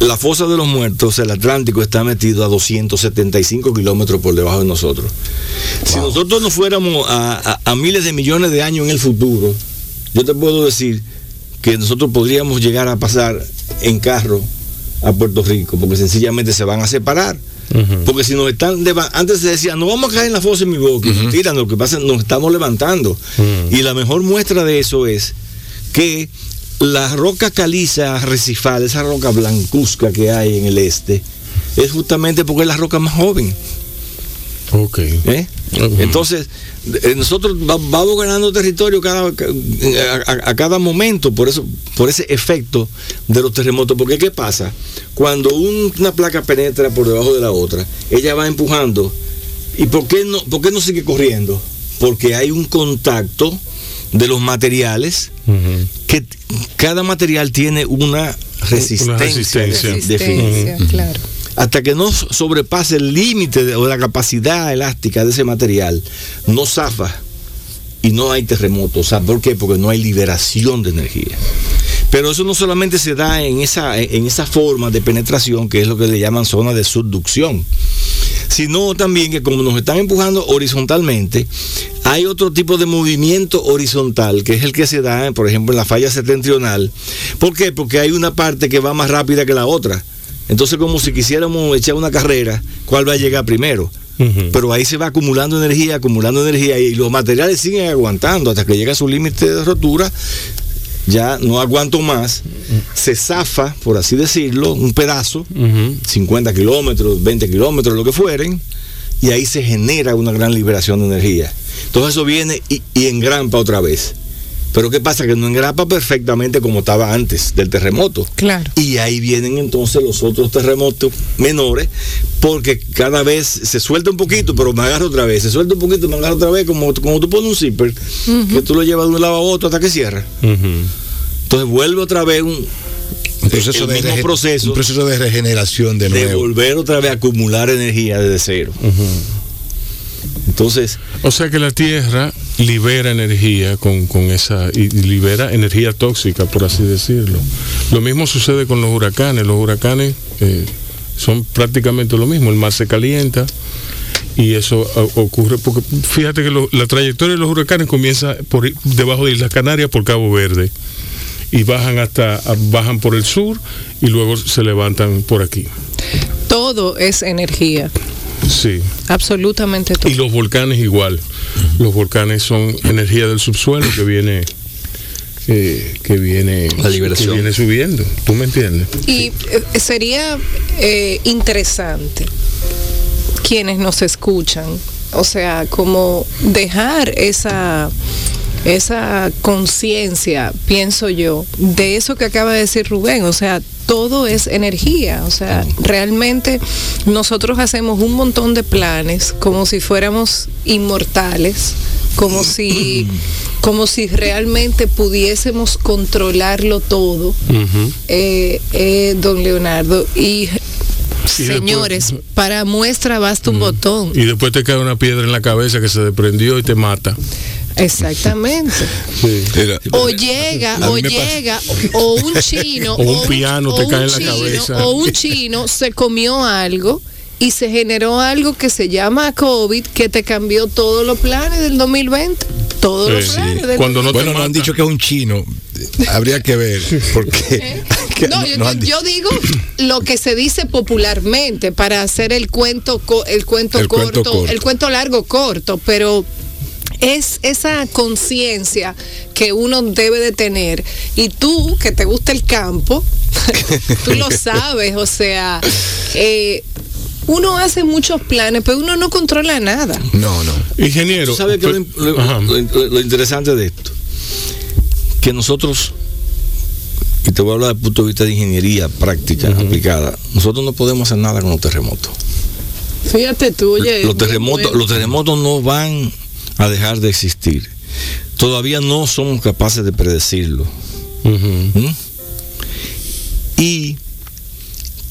la fosa de los muertos, el Atlántico, está metido a 275 kilómetros por debajo de nosotros. Si nosotros nos fuéramos a, a- a miles de millones de años en el futuro, yo te puedo decir que nosotros podríamos llegar a pasar en carro a Puerto Rico, porque sencillamente se van a separar. Porque si nos están leva- antes se decía, no vamos a caer en la fosa en mi boca, mentira, lo que pasa es nos estamos levantando. Y la mejor muestra de eso es que la roca caliza arrecifal, esa roca blancuzca que hay en el este, es justamente porque es la roca más joven. Ok. ¿eh? Entonces, eh, nosotros va- vamos ganando territorio cada, ca- a, cada momento por eso, por ese efecto de los terremotos. Porque ¿qué pasa? Cuando un- una placa penetra por debajo de la otra, ella va empujando. ¿Y por qué no, por qué no sigue corriendo? Porque hay un contacto de los materiales que cada material tiene una resistencia, resistencia. de- definida Resistencia, claro. Hasta que no sobrepase el límite o la capacidad elástica de ese material, no zafa y no hay terremoto. O sea, ¿Por qué? Porque no hay liberación de energía. Pero eso no solamente se da en esa, en esa forma de penetración, que es lo que le llaman zona de subducción, sino también que como nos están empujando horizontalmente, hay otro tipo de movimiento horizontal, que es el que se da, por ejemplo, en la falla septentrional. ¿Por qué? Porque hay una parte que va más rápida que la otra. Entonces, como si quisiéramos echar una carrera, ¿cuál va a llegar primero? Pero ahí se va acumulando energía, acumulando energía y los materiales siguen aguantando hasta que llega a su límite de rotura. Ya no aguanto más, se zafa, por así decirlo, un pedazo, Ujú. 50 kilómetros, 20 kilómetros, lo que fueren, y ahí se genera una gran liberación de energía. Entonces eso viene y, y engrampa otra vez. Pero ¿qué pasa? Que no engrapa perfectamente como estaba antes del terremoto. Claro. Y ahí vienen entonces los otros terremotos menores, porque cada vez se suelta un poquito, pero me agarra otra vez, se suelta un poquito, me agarra otra vez, como, como tú pones un zipper, que tú lo llevas de un lado a otro hasta que cierra. Entonces vuelve otra vez un, Un proceso, el de, mismo proceso un proceso de regeneración de de nuevo. volver otra vez a acumular energía desde cero. Entonces, O sea que la Tierra libera energía con, con esa y libera energía tóxica, por así decirlo. Lo mismo sucede con los huracanes. Los huracanes eh, son prácticamente lo mismo. El mar se calienta y eso ah, ocurre porque fíjate que lo- la trayectoria de los huracanes comienza por debajo de Islas Canarias por Cabo Verde y bajan hasta ah, bajan por el sur y luego se levantan por aquí. Todo es energía, Sí. absolutamente todo. Y los volcanes igual. Los volcanes son energía del subsuelo que viene eh, que viene La liberación. que viene subiendo. ¿Tú me entiendes? Y eh, sería eh, interesante quienes nos escuchan, o sea, como dejar esa esa conciencia, pienso yo, de eso que acaba de decir Rubén, o sea, todo es energía, o sea, realmente nosotros hacemos un montón de planes como si fuéramos inmortales, como si como si realmente pudiésemos controlarlo todo eh, eh, don Leonardo. Y señores, después- para muestra basta un botón. Y después te cae una piedra en la cabeza que se desprendió y te mata. Exactamente. Sí. Era- O llega, o llega, o un chino, O un piano te o cae un en la chino, cabeza. O un chino se comió algo y se generó algo que se llama COVID que te cambió todos los planes del 2020. Todos los Sí. planes del Cuando no bueno, nos han dicho que es un chino. Habría que ver, porque que No, no- yo, digo lo que se dice popularmente para hacer el cuento co- el cuento El corto, cuento corto. el cuento largo corto, pero es esa conciencia que uno debe de tener y tú que te gusta el campo, tú lo sabes, o sea, eh, uno hace muchos planes, pero uno no controla nada. No, no. Ingeniero. ¿tú sabes qué es lo, pero- lo- Ajá. lo- lo interesante de esto? Que nosotros, y te voy a hablar desde el punto de vista de ingeniería práctica, aplicada, nosotros no podemos hacer nada con los terremotos. Fíjate tú, oye. los terremotos, bueno. los terremotos no van a dejar de existir. Todavía no somos capaces de predecirlo. ¿Mm?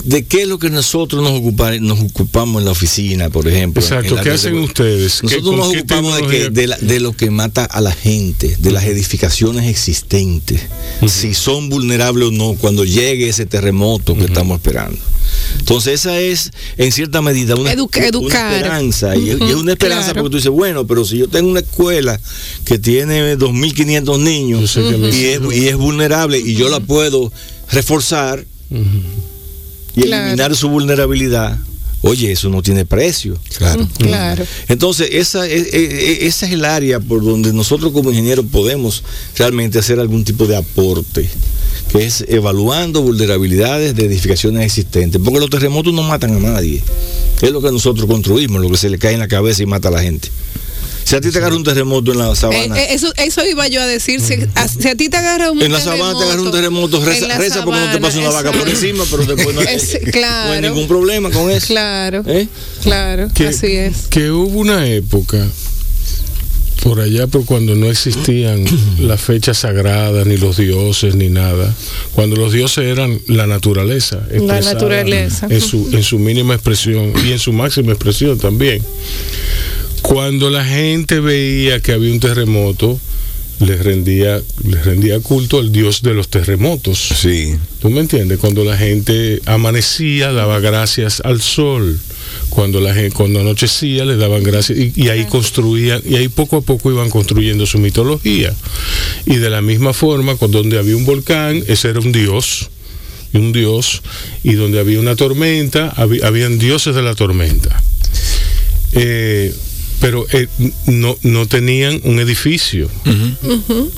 De qué es lo que nosotros nos, ocupa- nos ocupamos en la oficina, por ejemplo. Exacto, ¿qué hacen ustedes? ¿Qué- Nosotros nos ocupamos de, que- tecnología? de la- de lo que mata a la gente, de las edificaciones existentes, si son vulnerables o no cuando llegue ese terremoto que estamos esperando. Entonces esa es en cierta medida una, Educa- una educar. esperanza. Y, y es una esperanza claro. porque tú dices, bueno, pero si yo tengo una escuela que tiene 2.500 niños y, es, y es vulnerable y yo la puedo reforzar y Claro. eliminar su vulnerabilidad, oye, eso no tiene precio. Claro. Claro. Entonces, esa es, es- esa es el área por donde nosotros como ingenieros podemos realmente hacer algún tipo de aporte, que es evaluando vulnerabilidades de edificaciones existentes, porque los terremotos no matan a nadie, es lo que nosotros construimos, lo que se le cae en la cabeza y mata a la gente. Si a ti te agarra un terremoto en la Eh, sabana, eh, eso, eso iba yo a decir. Si a, si a ti te agarra un en la sabana te agarra un terremoto, en reza, la reza porque no te pasa una sabana, vaca por encima, pero después no hay, Es- no hay claro. ningún problema con eso. Claro, ¿Eh? claro, que, así es. que hubo una época por allá por cuando no existían las fechas sagradas ni los dioses ni nada cuando los dioses eran la naturaleza La naturaleza. en su en su mínima expresión y en su máxima expresión también cuando la gente veía que había un terremoto les rendía les rendía culto al dios de los terremotos Sí. ¿Tú me entiendes? Cuando la gente amanecía, daba gracias al sol. Cuando la gente, cuando anochecía, le daban gracias. Y, y ahí construían, y ahí poco a poco iban construyendo su mitología. Y de la misma forma, cuando donde había un volcán, ese era un dios. Y un dios. Y donde había una tormenta, habí- habían dioses de la tormenta. Eh, pero eh, no, no tenían un edificio.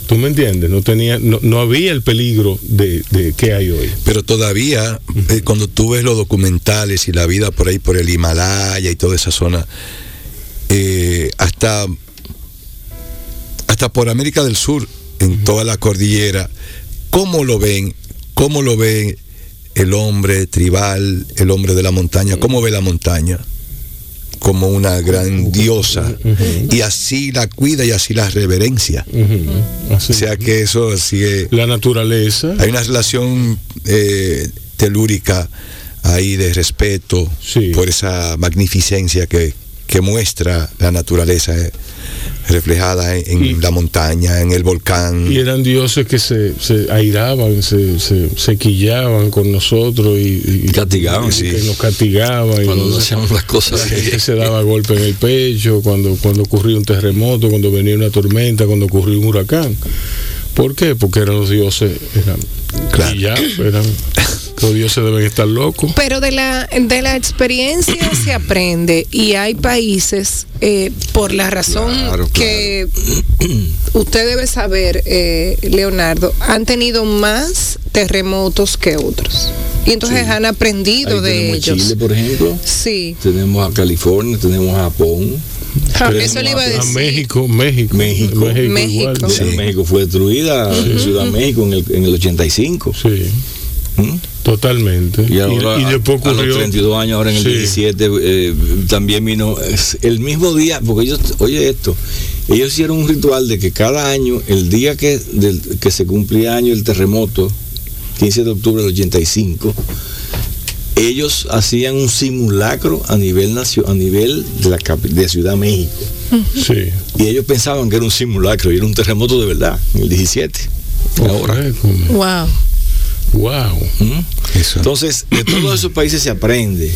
¿Tú me entiendes? No, tenía, no, no había el peligro de, de que hay hoy. Pero todavía, eh, cuando tú ves los documentales y la vida por ahí, por el Himalaya y toda esa zona, eh, hasta, hasta por América del Sur, en toda la cordillera, ¿cómo lo ven? ¿Cómo lo ve el hombre tribal, el hombre de la montaña? ¿Cómo ve la montaña? Como una gran diosa. Y así la cuida y así la reverencia. Así. O sea que eso sigue... la naturaleza. Hay una relación eh, telúrica ahí de respeto Sí. por esa magnificencia que, que muestra la naturaleza eh, reflejada en, en Y- la montaña, en el volcán. Y eran dioses que se, se airaban, se, se, se quillaban con nosotros y, y- Castigaban, y sí. que nos castigaban. y Cuando no nos- hacíamos las cosas la se daba golpe en el pecho cuando, cuando ocurría un terremoto, cuando venía una tormenta, cuando ocurría un huracán. ¿Por qué? Porque eran los dioses, eran, Claro. ya, eran, los dioses deben estar locos. Pero de la, de la experiencia se aprende y hay países, eh, por la razón Claro, que usted debe saber, eh, Leonardo, han tenido más terremotos que otros. Y entonces Sí. han aprendido Ahí de tenemos ellos. Chile, por ejemplo. Sí. Tenemos a California, tenemos a Japón. Eso le iba a A decir. México, México. México. México, igual. México. Sí, México fue destruida, Ciudad México en el, en el 85. Sí, ¿Mm? Totalmente. Y ahora, y después a los ocurrió. 32 años, ahora en el Sí. 17, eh, también vino es el mismo día, porque ellos, oye esto, ellos hicieron un ritual de que cada año, el día que, del, que se cumplía año el terremoto, 15 de octubre del 85, ellos hacían un simulacro a nivel nacio- a nivel de la de Ciudad México. Sí. Y ellos pensaban que era un simulacro y era un terremoto de verdad, en el 17. Ahora. Correcto. Wow. Wow. ¿Mm? Eso. Entonces, de todos esos países se aprende.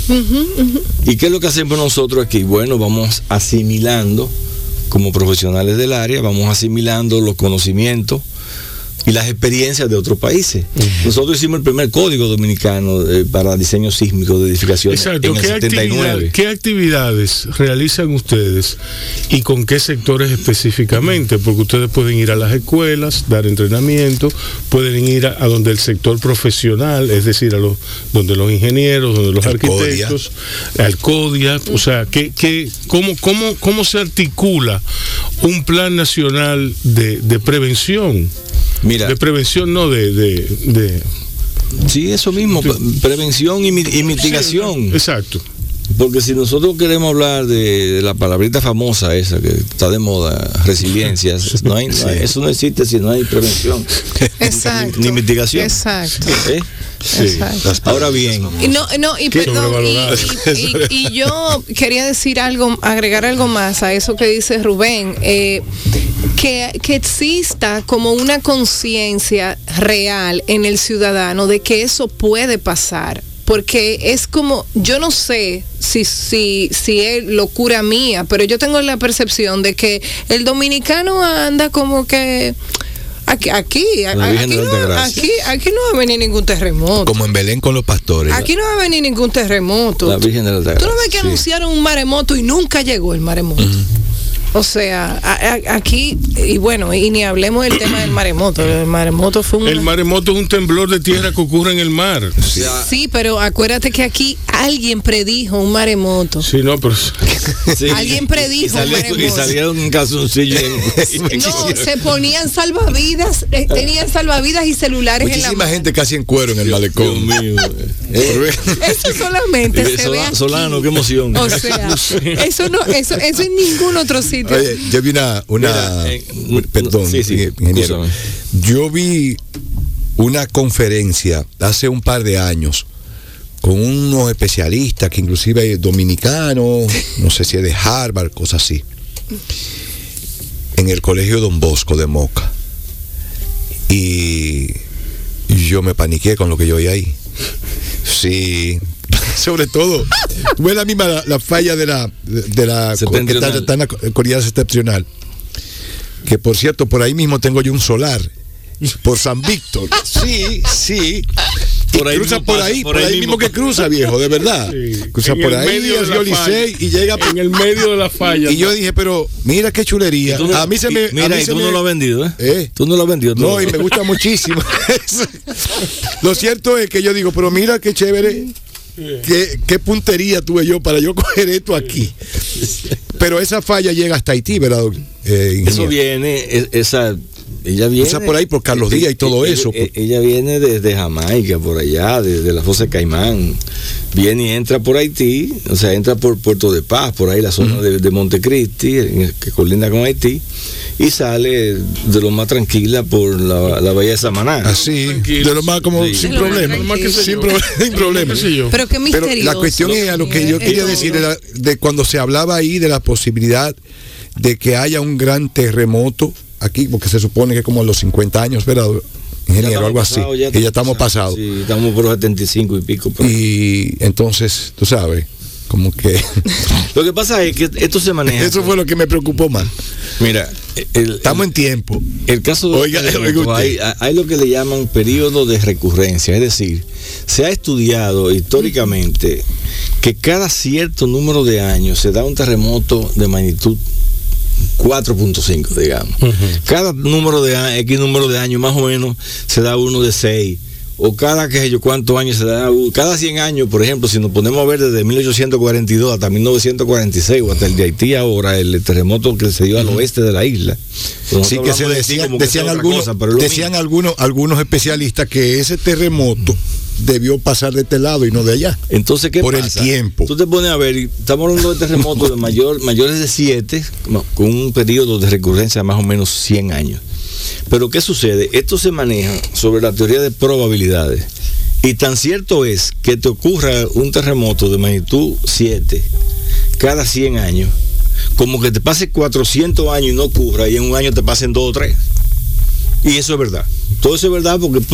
¿Y qué es lo que hacemos nosotros aquí? Bueno, vamos asimilando, como profesionales del área, vamos asimilando los conocimientos y las experiencias de otros países. Nosotros hicimos el primer código dominicano eh, para diseño sísmico de edificaciones Exacto. en el ¿Qué, 79. actividad- qué actividades realizan ustedes y con qué sectores específicamente? Porque ustedes pueden ir a las escuelas, dar entrenamiento, pueden ir a, a donde el sector profesional, es decir, a los donde los ingenieros, donde los El CODIA. arquitectos, al CODIA, o sea, ¿qué, qué, cómo, cómo, ¿cómo se articula un plan nacional de, de prevención? Mira, De prevención, no de, de, de- sí, eso mismo, pre- prevención y mitigación. Exacto. Porque si nosotros queremos hablar de, de la palabrita famosa esa que está de moda, resiliencia, no hay- no hay- eso no existe si no hay prevención Exacto. ni mitigación. Exacto. ¿Eh? Ahora bien, Y no, no, y perdón, y, Sobrevalorado. y- y- y yo quería decir algo, agregar algo más a eso que dice Rubén, eh, que, que exista como una conciencia real en el ciudadano de que eso puede pasar. Porque es como, yo no sé si, si, si es locura mía, pero yo tengo la percepción de que el dominicano anda como que aquí, aquí, La Virgen aquí, no, aquí, aquí no va a venir ningún terremoto. Como en Belén con los pastores. Aquí no va a venir ningún terremoto. la Virgen de la Tú no ves que anunciaron un maremoto y nunca llegó el maremoto. O sea, a- a- aquí, y bueno, y ni hablemos del tema del maremoto. El maremoto fue un... El maremoto es un temblor de tierra que ocurre en el mar. Sí, pero acuérdate que aquí alguien predijo un maremoto. Sí, no, pero Sí. Alguien predijo Y, salió- un maremoto. y salieron en calzoncillo. en- No, se ponían salvavidas, eh, tenían salvavidas y celulares en la Muchísima gente casi en cuero en el Dios malecón. mío. Eh, Eso solamente eh, se Sola- ve aquí. Solano, qué emoción. O sea, eso no, eso, eso en ningún otro sitio. Oye, yo vi una, una Mira, eh, perdón, sí, sí, ingeniero. escúchame. Yo vi una conferencia hace un par de años con unos especialistas que inclusive es dominicano, no sé si es de Harvard, cosas así, en el colegio Don Bosco de Moca. Y yo me paniqué con lo que yo oí ahí. Sí, sobre todo, fue la misma la, la falla de la de la que está, Septentrional. está en la comunidad septentrional. Que por cierto, por ahí mismo tengo yo un solar. Por San Víctor. Sí, sí. Por ahí cruza mismo por ahí, por por ahí ahí mismo mismo que cruza, viejo, de verdad. Cruza En por ahí, Licey y llega en el medio de la falla. y yo dije, pero mira qué chulería. No- a mí se me. a Mira, mí y tú me- no lo has vendido, ¿eh? ¿Eh? Tú no lo has vendido. tú No, lo- y me gusta muchísimo. lo cierto es que yo digo, pero mira qué chévere, qué, qué puntería tuve yo para yo coger esto aquí. Pero esa falla llega hasta Haití, ¿verdad? eh, Eso viene, e- esa. Ella viene. Cruza por ahí por Carlos Díaz y todo eh, eso. eh, Ella viene desde Jamaica, por allá, desde la fosa de Caimán. Viene y entra por Haití, o sea, entra por Puerto de Paz, por ahí la zona de, de Montecristi, que colinda con Haití, y sale de lo más tranquila por la, la bahía de Samaná. Así, de lo más como Sí. sin problema. Sin, pro- sin problema. Pero qué Pero misterioso. la cuestión es a lo que yo quería decir era de cuando se hablaba ahí de la posibilidad de que haya un gran terremoto aquí, porque se supone que como a los 50 años, ¿verdad? Ingeniero, algo así. pasados, y ya estamos pasados. Sí, estamos por los 75 y pico. ahí. Y entonces, tú sabes, como que Lo que pasa es que esto se maneja. eso fue lo que me preocupó más. Mira, el, Estamos en tiempo. El caso de Oiga, oiga hay, hay lo que le llaman periodo de recurrencia, es decir, se ha estudiado históricamente que cada cierto número de años se da un terremoto de magnitud 4.5, digamos. Cada número de a- X número de años más o menos se da uno de 6. O cada que sé yo cuántos años se da, cada 100 años, por ejemplo, si nos ponemos a ver desde 1842 hasta 1946 o hasta el de Haití ahora, el terremoto que se dio al oeste de la isla. Sí, que se de Haití decían, que algunos, cosa, pero es lo decían mismo. algunos, algunos especialistas que ese terremoto debió pasar de este lado y no de allá. Entonces, ¿qué por el tiempo. Tú te pones a ver, estamos hablando de terremotos de mayor, mayores de 7, con un periodo de recurrencia de más o menos 100 años. Pero ¿qué sucede? Esto se maneja sobre la teoría de probabilidades. Y tan cierto es que te ocurra un terremoto de magnitud 7 cada 100 años, como que te pase 400 años y no ocurra, y en un año te pasen 2 o 3. Y eso es verdad. Todo eso es verdad porque es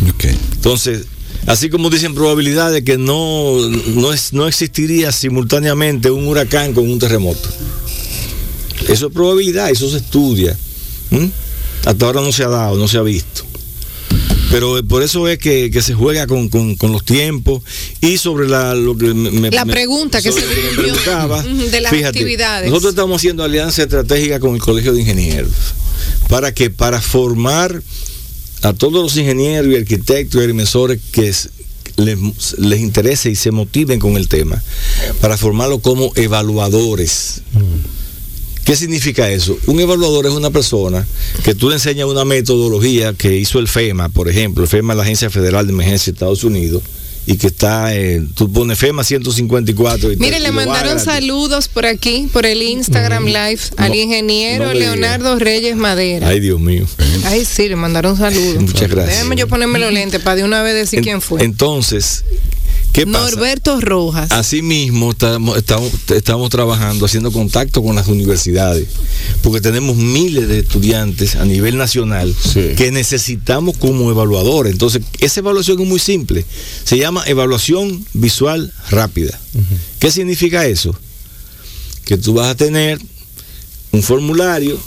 Entonces, así como dicen probabilidades que no, no, es, no existiría simultáneamente un huracán con un terremoto. Eso es probabilidad, eso se estudia. Hasta ahora no se ha dado, no se ha visto. Pero por eso es que, que se juega con, con- con los tiempos y sobre la, lo que me, La me- pregunta que se que preguntaba. de las Fíjate, actividades. Nosotros estamos haciendo alianza estratégica con el Colegio de Ingenieros. ¿Para que Para formar a todos los ingenieros y arquitectos y agrimensores que es- les, les interese y se motiven con el tema, para formarlos como evaluadores. ¿Qué significa eso? Un evaluador es una persona que tú le enseñas una metodología que hizo el FEMA, por ejemplo, el FEMA es la Agencia Federal de Emergencia de Estados Unidos, y que está, eh, tú pones FEMA 154. Y Mire, le mandaron saludos por aquí, por el Instagram Live, al ingeniero no. Leonardo Reyes Madera. Ay, Dios mío. Ay, sí, le mandaron saludos. Muchas gracias. Déjame yo ponerme los lentes para de una vez decir En- quién fue. Entonces, ¿qué pasa? Norberto Rojas. Asimismo, estamos, estamos, estamos trabajando, haciendo contacto con las universidades, porque tenemos miles de estudiantes a nivel nacional Sí. que necesitamos como evaluadores. Entonces, esa evaluación es muy simple. Se llama evaluación visual rápida. ¿Qué significa eso? Que tú vas a tener un formulario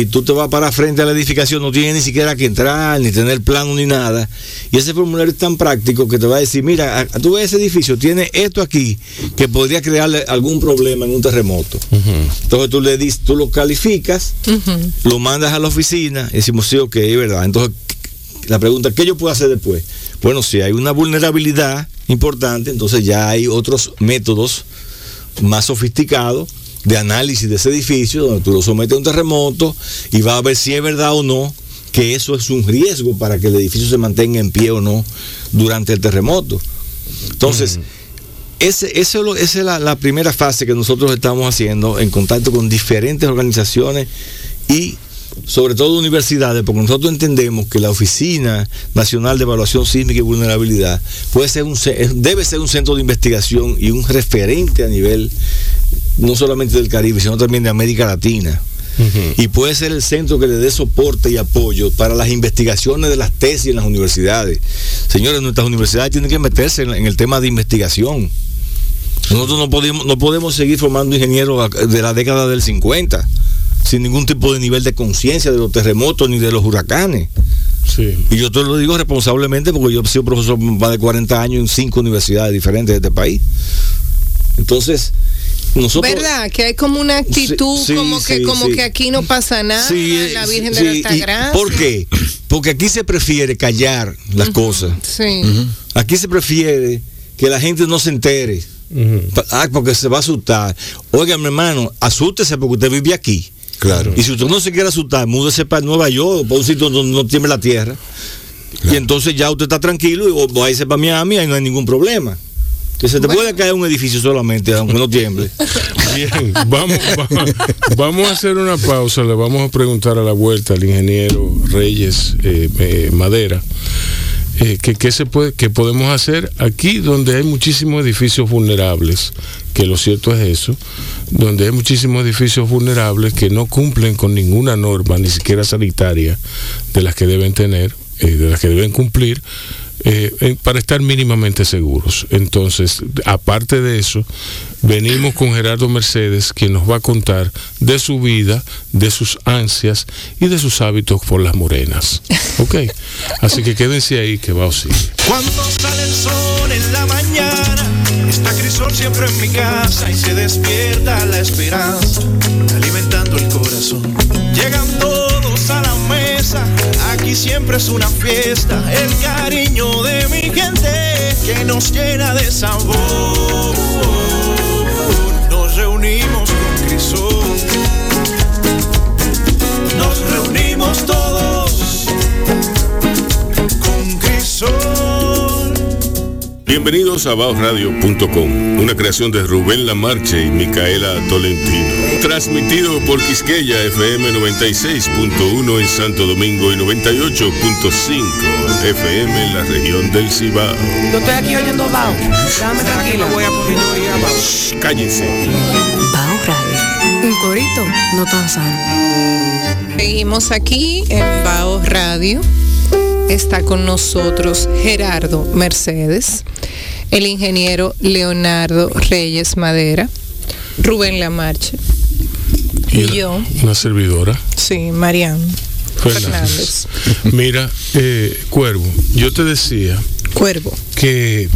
y tú te vas para frente a la edificación, no tienes ni siquiera que entrar, ni tener plano, ni nada. Y ese formulario es tan práctico que te va a decir, mira, a- tú ves ese edificio, tiene esto aquí que podría crearle algún problema en un terremoto. Entonces tú le dices, tú lo calificas, lo mandas a la oficina y decimos, sí, ok, es verdad. Entonces, la pregunta, ¿qué yo puedo hacer después? Bueno, si hay una vulnerabilidad importante, entonces ya hay otros métodos más sofisticados de análisis de ese edificio, donde tú lo sometes a un terremoto y va a ver si es verdad o no que eso es un riesgo para que el edificio se mantenga en pie o no durante el terremoto. Entonces, ese, lo- esa es la, la primera fase que nosotros estamos haciendo en contacto con diferentes organizaciones y sobre todo universidades, porque nosotros entendemos que la Oficina Nacional de Evaluación Sísmica y Vulnerabilidad puede ser un, debe ser un centro de investigación y un referente a nivel no solamente del Caribe, sino también de América Latina. Y puede ser el centro que le dé soporte y apoyo para las investigaciones de las tesis en las universidades. Señores, nuestras universidades tienen que meterse en, en el tema de investigación. Nosotros no podemos, no podemos seguir formando ingenieros de la década del 50 sin ningún tipo de nivel de conciencia de los terremotos ni de los huracanes. Sí. Y yo te lo digo responsablemente porque yo he sido profesor más de 40 años en cinco universidades diferentes de este país. Entonces, nosotros... ¿Verdad? Que hay como una actitud Sí, como que sí, como sí. que aquí no pasa nada, Sí, la Virgen sí, de la Altagracia. ¿Por qué? Porque aquí se prefiere callar las cosas. Sí. Aquí se prefiere que la gente no se entere. Ah, porque se va a asustar. Oiga, mi hermano, asústese porque usted vive aquí. Claro. Y si usted no se quiere asustar, múdese para Nueva York o para un sitio donde no tiemble la tierra. Y entonces ya usted está tranquilo y o váyase para Miami y ahí no hay ningún problema. Que se te puede caer un edificio solamente, aunque no tiemble. Bien, vamos, va- vamos a hacer una pausa. Le vamos a preguntar a la vuelta al ingeniero Reyes eh, eh, Madera eh, que qué se puede, qué podemos hacer aquí donde hay muchísimos edificios vulnerables, que lo cierto es eso, donde hay muchísimos edificios vulnerables que no cumplen con ninguna norma, ni siquiera sanitaria, de las que deben tener, eh, de las que deben cumplir. Eh, en- para estar mínimamente seguros. Entonces, aparte de eso, venimos con Gerardo Mercedes, quien nos va a contar de su vida, de sus ansias y de sus hábitos por las morenas. ¿Ok? Así que quédense ahí que va a seguir. Cuando sale el sol en la mañana, está Crisol siempre en mi casa y se despierta la esperanza, alimentando el corazón. Llegan todos a la mesa, aquí siempre es una fiesta, el cariño de mi gente que nos llena de sabor. Nos reunimos con Crisol, nos reunimos todos con Crisol. Bienvenidos a baosradio.com, una creación de Rubén Lamarche y Micaela Tolentino. Transmitido por Quisqueya FM 96.1 en Santo Domingo y 98.5 FM en la región del Cibao. Yo estoy aquí oyendo Bao. Déjame tranquilo. voy a poner a Bao. Shh, Cállense. Bao Radio. Un corito no tan sano. Seguimos aquí en Bao Radio. Está con nosotros Gerardo Mercedes, el ingeniero Leonardo Reyes Madera, Rubén Lamarche y la- yo, Una servidora. sí, Mariam Fernández. Mira, eh, Cuervo, yo te decía Cuervo. que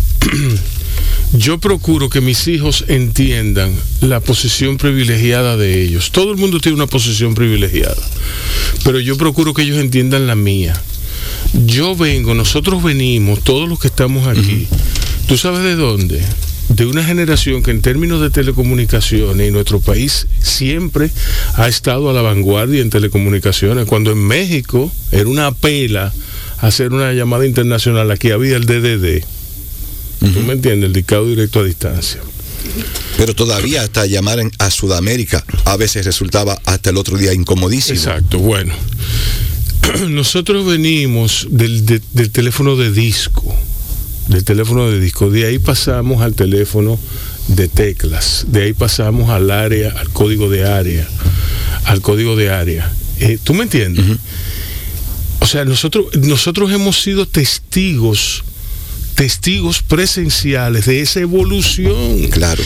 yo procuro que mis hijos entiendan la posición privilegiada de ellos. Todo el mundo tiene una posición privilegiada, pero yo procuro que ellos entiendan la mía. Yo vengo, nosotros venimos, todos los que estamos aquí, ¿tú sabes de dónde? De una generación que en términos de telecomunicaciones, y nuestro país siempre ha estado a la vanguardia en telecomunicaciones, cuando en México era una pela hacer una llamada internacional, aquí había el DDD. ¿Tú me entiendes? El dictado directo a distancia. Pero todavía hasta llamar a Sudamérica a veces resultaba hasta el otro día incomodísimo. Exacto, bueno. Nosotros venimos del, de- del teléfono de disco, del teléfono de disco, de ahí pasamos al teléfono de teclas, de ahí pasamos al área, al código de área, al código de área. Eh, ¿Tú me entiendes? O sea, nosotros, nosotros hemos sido testigos, testigos presenciales de esa evolución. Claro.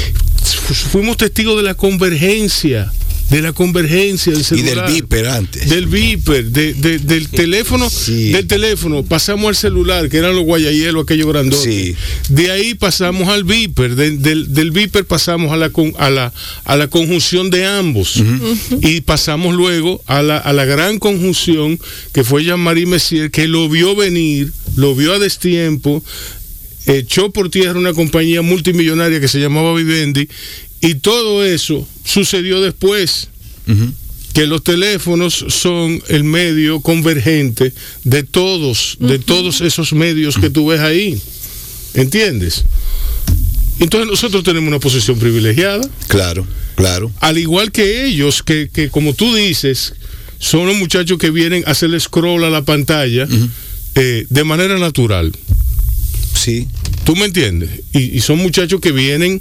Fu- Fuimos testigos de la convergencia, de la convergencia del Y celular. del viper antes. Del viper, de- de- del teléfono, Sí. del teléfono, pasamos al celular, que eran los guayayelos, aquellos grandotes. Sí. De ahí pasamos al viper, de- del, del viper pasamos a la, con- a la, a la conjunción de ambos. Y pasamos luego a la, a la gran conjunción que fue Jean-Marie Messier, que lo vio venir, lo vio a destiempo, echó por tierra una compañía multimillonaria que se llamaba Vivendi, y todo eso sucedió después que los teléfonos son el medio convergente de todos, de todos esos medios que tú ves ahí. ¿Entiendes? Entonces nosotros tenemos una posición privilegiada, Claro, claro. al igual que ellos, que, que como tú dices, son los muchachos que vienen a hacerle scroll a la pantalla eh, de manera natural. Sí. ¿Tú me entiendes? Y, y son muchachos que vienen,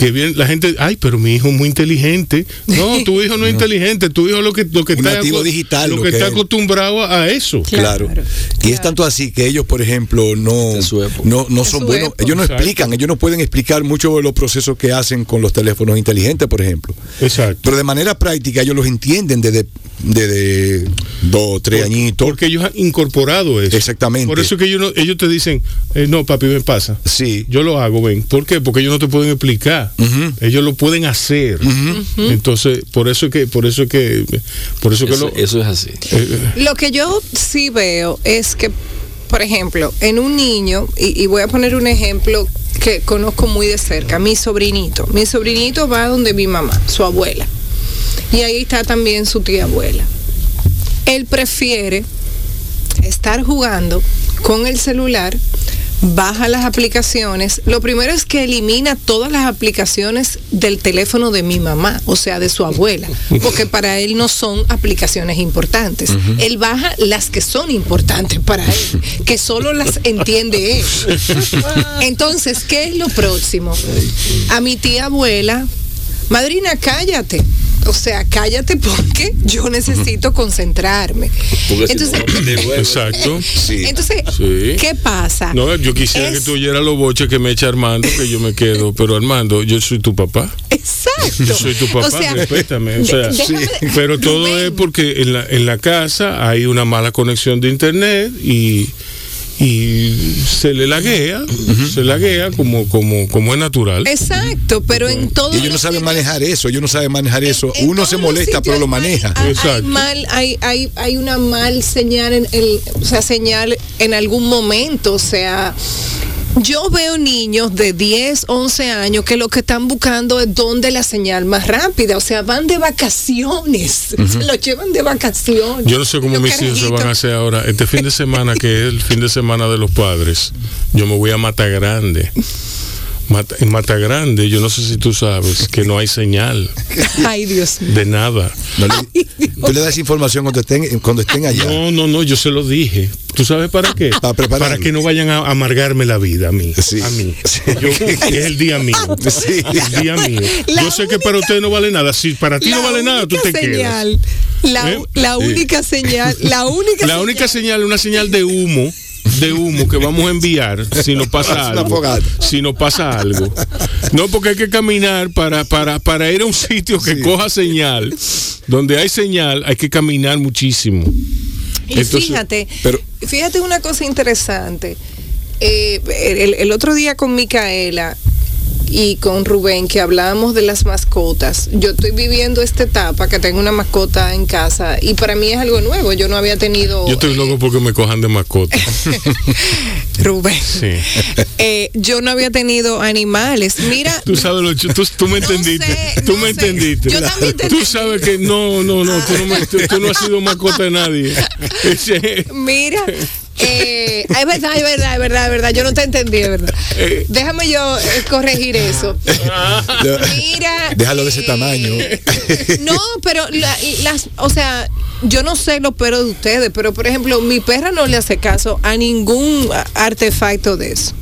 que vienen, la gente, ay, pero mi hijo es muy inteligente. No, tu hijo no es inteligente, tu hijo lo que, lo que Un está, digital, lo lo que que está es. acostumbrado a eso. Claro. Y es tanto así que ellos, por ejemplo, no, no, no son buenos. época. Ellos no Exacto. explican, ellos no pueden explicar mucho de los procesos que hacen con los teléfonos inteligentes, por ejemplo. Exacto. Pero de manera práctica ellos los entienden desde, desde dos, tres añitos. Porque ellos han incorporado eso. Exactamente. Por eso que ellos, no- ellos te dicen, eh, no, papi, ven, pasa. Sí. Yo lo hago, ven. ¿Por qué? Porque ellos no te pueden explicar. Ellos lo pueden hacer. Entonces, por eso es que, por eso es que, por eso que Eso, lo, eso es así. eh, Lo que yo sí veo es que, por ejemplo, en un niño, y, y voy a poner un ejemplo que conozco muy de cerca, mi sobrinito. Mi sobrinito va donde mi mamá, su abuela. Y ahí está también su tía abuela. Él prefiere estar jugando con el celular, baja las aplicaciones. Lo primero es que elimina todas las aplicaciones del teléfono de mi mamá, o sea, de su abuela, porque para él no son aplicaciones importantes. Él baja las que son importantes para él, que solo las entiende él. Entonces, ¿qué es lo próximo? A mi tía abuela, madrina, cállate. O sea, cállate porque yo necesito concentrarme. Porque si Entonces, no, te vuelve. exacto. Sí. entonces Sí. ¿qué pasa? No, yo quisiera Es- que tú oyeras los boches que me echa Armando, que yo me quedo. Pero Armando, yo soy tu papá. Exacto. Yo soy tu papá, O sea, respétame. O sea, de- déjame- pero todo Rubén, es porque en la, en la casa hay una mala conexión de internet y, y se le laguea, se laguea como, como, como es natural. Exacto, pero en todo. Ellos no saben manejar eso, ellos no saben manejar eso. en Uno se molesta, pero lo maneja. Hay, hay Exacto. mal, hay, hay, hay una mal señal en el, o sea, señal en algún momento, o sea. Yo veo niños de 10, 11 años que lo que están buscando es dónde la señal más rápida, o sea, van de vacaciones, se lo llevan de vacaciones. Yo no sé cómo mis hijos se van a hacer ahora. Este fin de semana, que es el fin de semana de los padres, yo me voy a Mata Grande. Mata- en Mata Grande, yo no sé si tú sabes que no hay señal Ay, Dios mío. de nada. No le- tú le das información cuando estén, cuando estén allá. No, no, no, yo se lo dije. ¿Tú sabes para qué? Para. Para que no vayan a amargarme la vida a mí. Sí. A mí. Sí. Yo- es el día mío. Sí. El día mío. La yo sé que para usted no vale nada. Si para ti no vale nada, tú te quedas. señal, La, ¿Eh? la Sí. única señal, la única La única señal es una señal de humo, de humo que vamos a enviar si nos pasa algo. Si nos pasa algo. No, porque hay que caminar para, para, para ir a un sitio que Sí. coja señal. Donde hay señal, hay que caminar muchísimo. Y Entonces, fíjate, pero- fíjate una cosa interesante. Eh, el, el otro día con Micaela y con Rubén que hablábamos de las mascotas. Yo estoy viviendo esta etapa que tengo una mascota en casa y para mí es algo nuevo. Yo no había tenido Yo estoy loco porque me cojan de mascota. Rubén. Sí. Eh, yo no había tenido animales. Mira, Tú sabes lo tú, tú me No entendiste. sé, tú no me sé. entendiste. Yo también te Tú sabes que no, no, no, tú no, me- tú- tú no has sido mascota de nadie. Mira, Eh, es verdad, es verdad, es verdad, es verdad. Yo no te entendí, es verdad. Déjame yo eh, corregir eso. Mira. Déjalo de ese eh, tamaño. No, pero la- las, o sea, yo no sé los perros de ustedes, pero por ejemplo, mi perra no le hace caso a ningún artefacto de eso.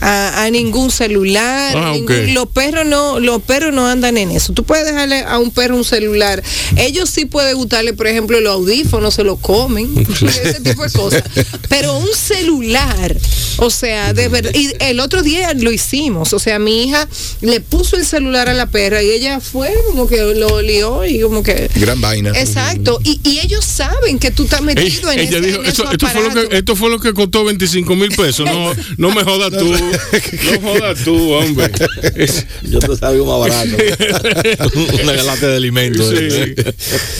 A, a ningún celular, Ah, ningún- los perros no, los perros no andan en eso. Tú puedes dejarle a un perro un celular. Ellos sí puede gustarle, por ejemplo, los audífonos, se lo comen, ese tipo de cosas. Pero un celular, o sea, de verdad. Y el otro día lo hicimos, o sea, mi hija le puso el celular a la perra y ella fue como que lo lió y como que. Gran vaina. Exacto, y, y ellos saben que tú estás metido en, Ella ese- dijo, en esto, esos esto fue lo que, aparatos". esto fue lo que costó 25 mil pesos. No, no me jodas tú. No jodas tú, hombre. Yo te salgo más barato. Una lata de alimentos. Sí.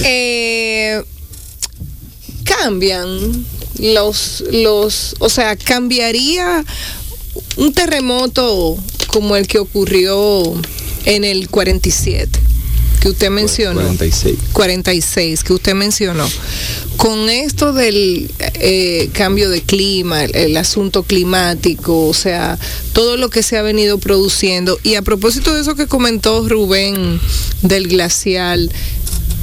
Eh, cambian los, los, o sea, cambiaría un terremoto como el que ocurrió en el 47, que usted mencionó. 46. 46 que usted mencionó. Con esto del eh, cambio de clima, el, el asunto climático, o sea, todo lo que se ha venido produciendo. Y a propósito de eso que comentó Rubén del glacial,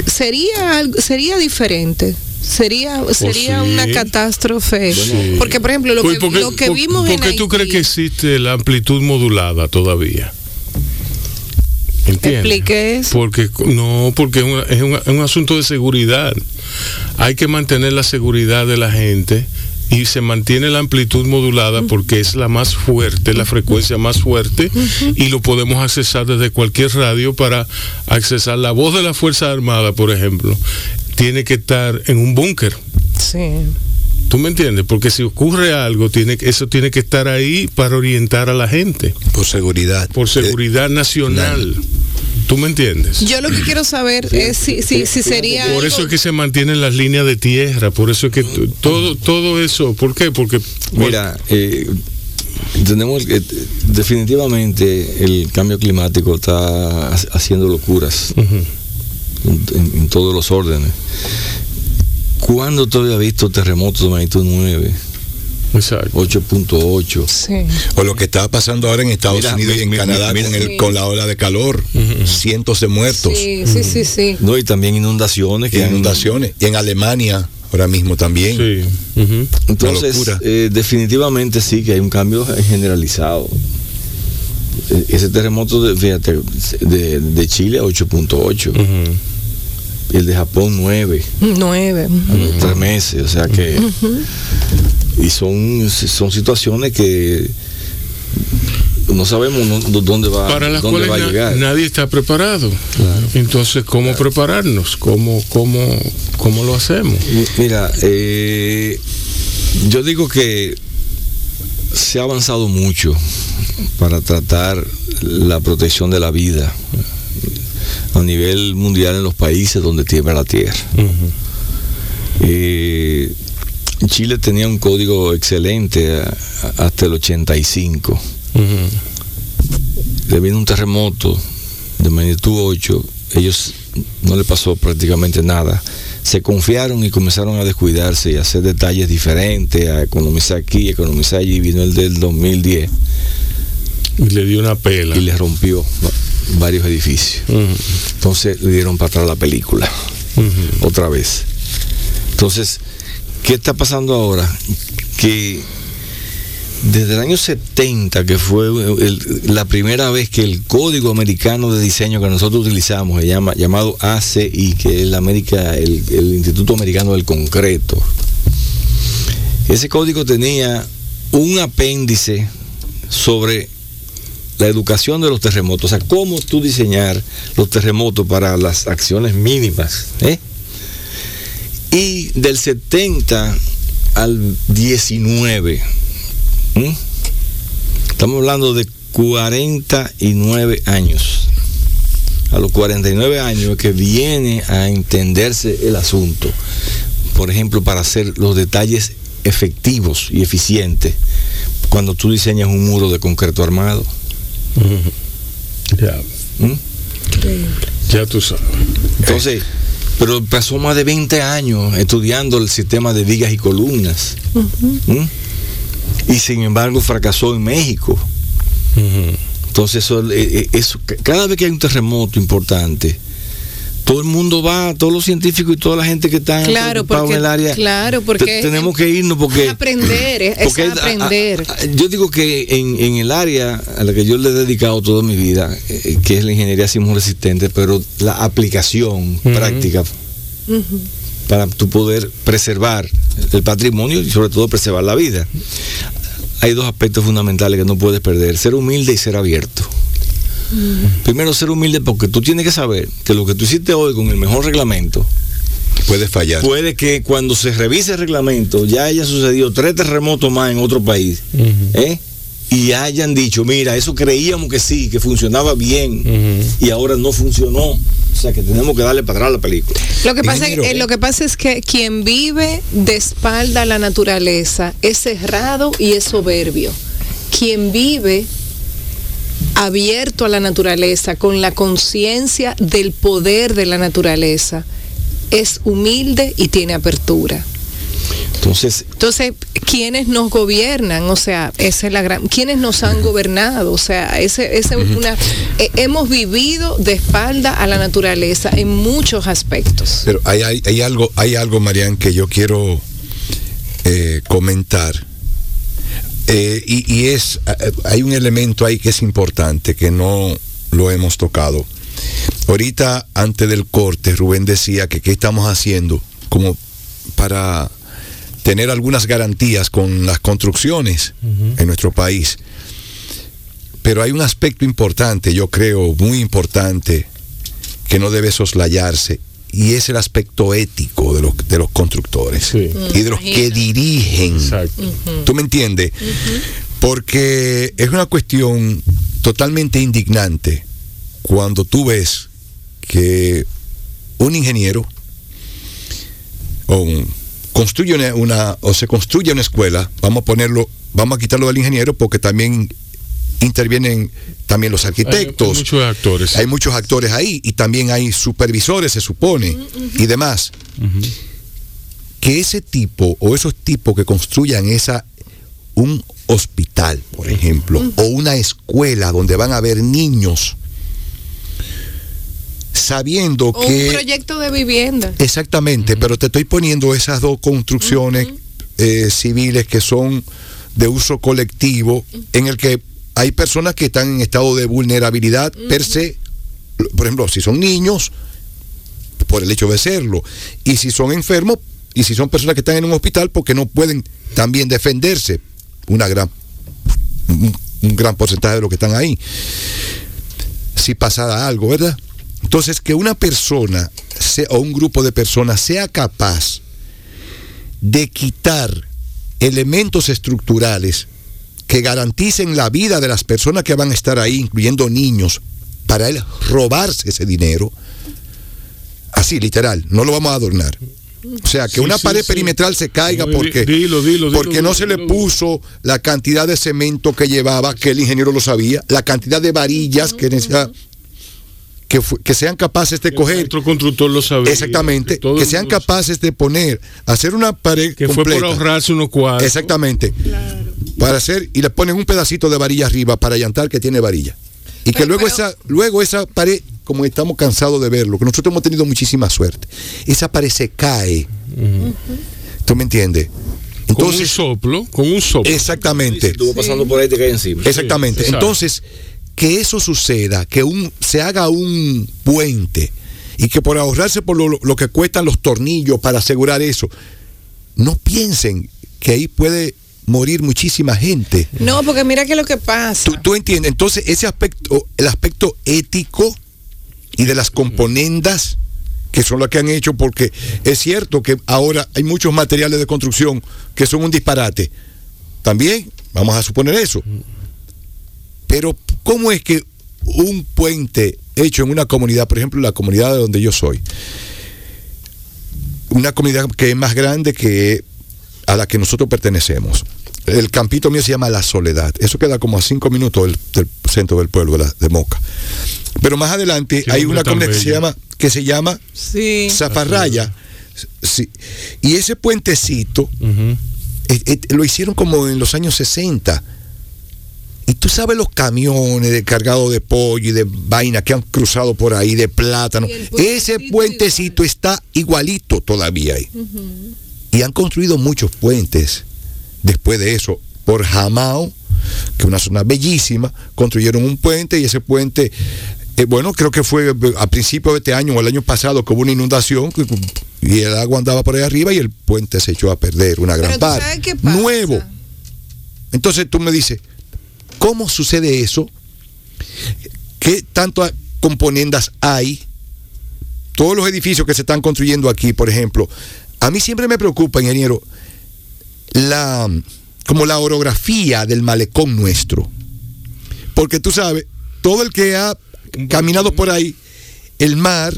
sería algo- sería diferente. Sería, sería sí. una catástrofe. Sí. Porque, por ejemplo, lo Pues, que, ¿por qué- lo que por- vimos ¿Por en qué tú crees que existe la amplitud modulada todavía? ¿Entiendes? Explique eso. Porque no, porque es, una- es un, es un asunto de seguridad. Hay que mantener la seguridad de la gente y se mantiene la amplitud modulada porque es la más fuerte, la frecuencia más fuerte y lo podemos accesar desde cualquier radio para accesar la voz de la Fuerza Armada, por ejemplo, tiene que estar en un búnker. Sí. ¿Tú me entiendes? Porque si ocurre algo, tiene, eso tiene que estar ahí para orientar a la gente, Por seguridad. por seguridad nacional. ¿Tú me entiendes? Yo lo que quiero saber es si, si, si sería. Por algo- eso es que se mantienen las líneas de tierra, por eso es que todo todo eso, ¿por qué? Porque Mira, eh, tenemos que definitivamente el cambio climático está ha- haciendo locuras en todos los órdenes. ¿Cuándo todavía has visto terremotos de magnitud 9, Exacto. 8.8? Sí. O lo que está pasando ahora en Estados Mira, Unidos y en Canadá mira, con, el- sí. con la ola de calor. Cientos de muertos. Sí, sí, sí, sí. No, y también inundaciones. y Que han- inundaciones. Y en Alemania ahora mismo también. Sí. Entonces, eh, definitivamente sí que hay un cambio generalizado. E- Ese terremoto, de, fíjate, de, de Chile 8.8, Ujú. y el de Japón 9, Nueve. los tres meses, o sea que... Y son, son situaciones que no sabemos no- dónde va, Para las dónde cuales va a llegar. nadie está preparado. Entonces, ¿cómo prepararnos? ¿Cómo, cómo, ¿Cómo lo hacemos? Mi- Mira, eh, yo digo que se ha avanzado mucho para tratar la protección de la vida a nivel mundial en los países donde tiembla la tierra. Eh, Chile tenía un código excelente hasta el 85. Le vino un terremoto de magnitud 8, ellos no le pasó prácticamente nada. Se confiaron y comenzaron a descuidarse y a hacer detalles diferentes, a economizar aquí, economizar allí. Vino el del 2010 Y le dio una pela. y le rompió varios edificios. Entonces le dieron para atrás la película, otra vez. Entonces, ¿qué está pasando ahora? Que desde el año 70, que fue el- la primera vez que el código americano de diseño que nosotros utilizamos, se llama, llamado ACI, que es la América, el, el Instituto Americano del Concreto, ese código tenía un apéndice sobre la educación de los terremotos, o sea, cómo tú diseñar los terremotos para las acciones mínimas. ¿eh? Y del 70 al 19, ¿m? estamos hablando de 49 años. A los 49 años que viene a entenderse el asunto. Por ejemplo, para hacer los detalles efectivos y eficientes cuando tú diseñas un muro de concreto armado. Ya, ¿m? ya tú sabes. Entonces, pero pasó más de 20 años estudiando el sistema de vigas y columnas. ¿Mm? Y sin embargo fracasó en México. Entonces, eso, eh, eh, eso- cada vez que hay un terremoto importante, todo el mundo va, todos los científicos y toda la gente que está Claro, en el área. claro, porque te- tenemos que irnos porque Es aprender, es, porque aprender. a- a- yo digo que en, en el área a la que yo le he dedicado toda mi vida, eh, que es la ingeniería sismo resistente, pero la aplicación práctica para tu poder preservar el patrimonio y sobre todo preservar la vida. Hay dos aspectos fundamentales que no puedes perder, ser humilde y ser abierto. Primero, ser humilde porque tú tienes que saber que lo que tú hiciste hoy con el mejor reglamento, Puede fallar. puede que cuando se revise el reglamento ya haya sucedido tres terremotos más en otro país ¿eh? y hayan dicho, mira, eso creíamos que sí, que funcionaba bien y ahora no funcionó. O sea que tenemos que darle para atrás a la película. Lo que, pasa, eh, lo que pasa es que quien vive de espalda a la naturaleza es cerrado y es soberbio. Quien vive abierto a la naturaleza, con la conciencia del poder de la naturaleza, es humilde y tiene apertura. Entonces, Entonces, ¿quiénes nos gobiernan? O sea, esa es la gran. ¿Quiénes nos han gobernado? O sea, ese, ese es una. eh, hemos vivido de espalda a la naturaleza en muchos aspectos. Pero hay, hay, hay algo, hay algo, Marian, que yo quiero eh, comentar. Eh, y, y es, eh, hay un elemento ahí que es importante, que no lo hemos tocado. Ahorita, antes del corte, Rubén decía que qué estamos haciendo como para tener algunas garantías con las construcciones en nuestro país. Pero hay un aspecto importante, yo creo, muy importante, que no debe soslayarse, y es el aspecto ético de los, de los constructores Sí. y de los que dirigen. Exacto. ¿Tú me entiendes? Porque es una cuestión totalmente indignante cuando tú ves que un ingeniero o un- construye una, una- o se construye una escuela, vamos a ponerlo, vamos a quitarlo del ingeniero porque también intervienen también los Hay- hay arquitectos. muchos actores. Hay muchos actores ahí y también hay supervisores, se supone, y demás. Que ese tipo o esos tipos que construyan esa un hospital, por ejemplo, o una escuela donde van a haber niños, sabiendo O que un proyecto de vivienda. Exactamente, pero te estoy poniendo esas dos construcciones eh, civiles que son de uso colectivo, en el que hay personas que están en estado de vulnerabilidad per se, por ejemplo, si son niños, por el hecho de serlo, y si son enfermos, y si son personas que están en un hospital, porque no pueden también defenderse, una gran, un, un gran porcentaje de los que están ahí, si pasara algo, ¿verdad? Entonces, que una persona sea- o un grupo de personas sea capaz de quitar elementos estructurales que garanticen la vida de las personas que van a estar ahí, incluyendo niños, para él robarse ese dinero, así literal, no lo vamos a adornar. O sea, que Sí, una sí, pared sí. perimetral se caiga No, porque, dilo, dilo, dilo, porque no dilo, se le dilo. puso la cantidad de cemento que llevaba, que el ingeniero lo sabía, la cantidad de varillas que necesitaba, que, sean capaces de coger Otro constructor lo sabía. Exactamente, que sean capaces de poner, hacer una pared Que fue completa. por ahorrarse unos cuadros. Exactamente. Para hacer y le ponen un pedacito de varilla arriba para llantar que tiene varilla. Y que luego pero- esa luego esa pared, como estamos cansados de verlo, que nosotros hemos tenido muchísima suerte. Esa pared se cae. ¿Tú me entiendes? con un Entonces, soplo, con un soplo. exactamente. si vas pasando por ahí te cae encima. Exactamente. Entonces, que eso suceda, que un, se haga un puente y que por ahorrarse por lo, lo que cuestan los tornillos para asegurar eso, no piensen que ahí puede morir muchísima gente. No, porque mira que lo que pasa. ¿Tú, tú entiendes? Entonces, ese aspecto, el aspecto ético y de las componendas que son las que han hecho, porque es cierto que ahora hay muchos materiales de construcción que son un disparate. También, vamos a suponer eso. Pero, ¿cómo es que un puente hecho en una comunidad, por ejemplo, la comunidad de donde yo soy, una comunidad que es más grande que a la que nosotros pertenecemos, el campito mío se llama La Soledad. Eso queda como a cinco minutos del, del centro del pueblo de, la- de Moca. Pero más adelante hay una tan comunidad que se llama, que se llama Sí. Zaparraya. Sí. Y ese puentecito eh, eh, lo hicieron como en los años 60. Y tú sabes los camiones de cargado de pollo y de vaina que han cruzado por ahí, de plátano. Puentecito Ese puentecito está igualito todavía ahí. Y han construido muchos puentes después de eso. Por Jamao, que es una zona bellísima, construyeron un puente y ese puente, eh, bueno, creo que fue a principios de este año o el año pasado que hubo una inundación y el agua andaba por ahí arriba y el puente se echó a perder una gran parte. sabes qué pasa. Nuevo. Entonces tú me dices, ¿cómo sucede eso? ¿Qué tantas componendas hay? Todos los edificios que se están construyendo aquí, por ejemplo, a mí siempre me preocupa, ingeniero, la como la orografía del malecón nuestro. Porque tú sabes, todo el que ha caminado por ahí, el mar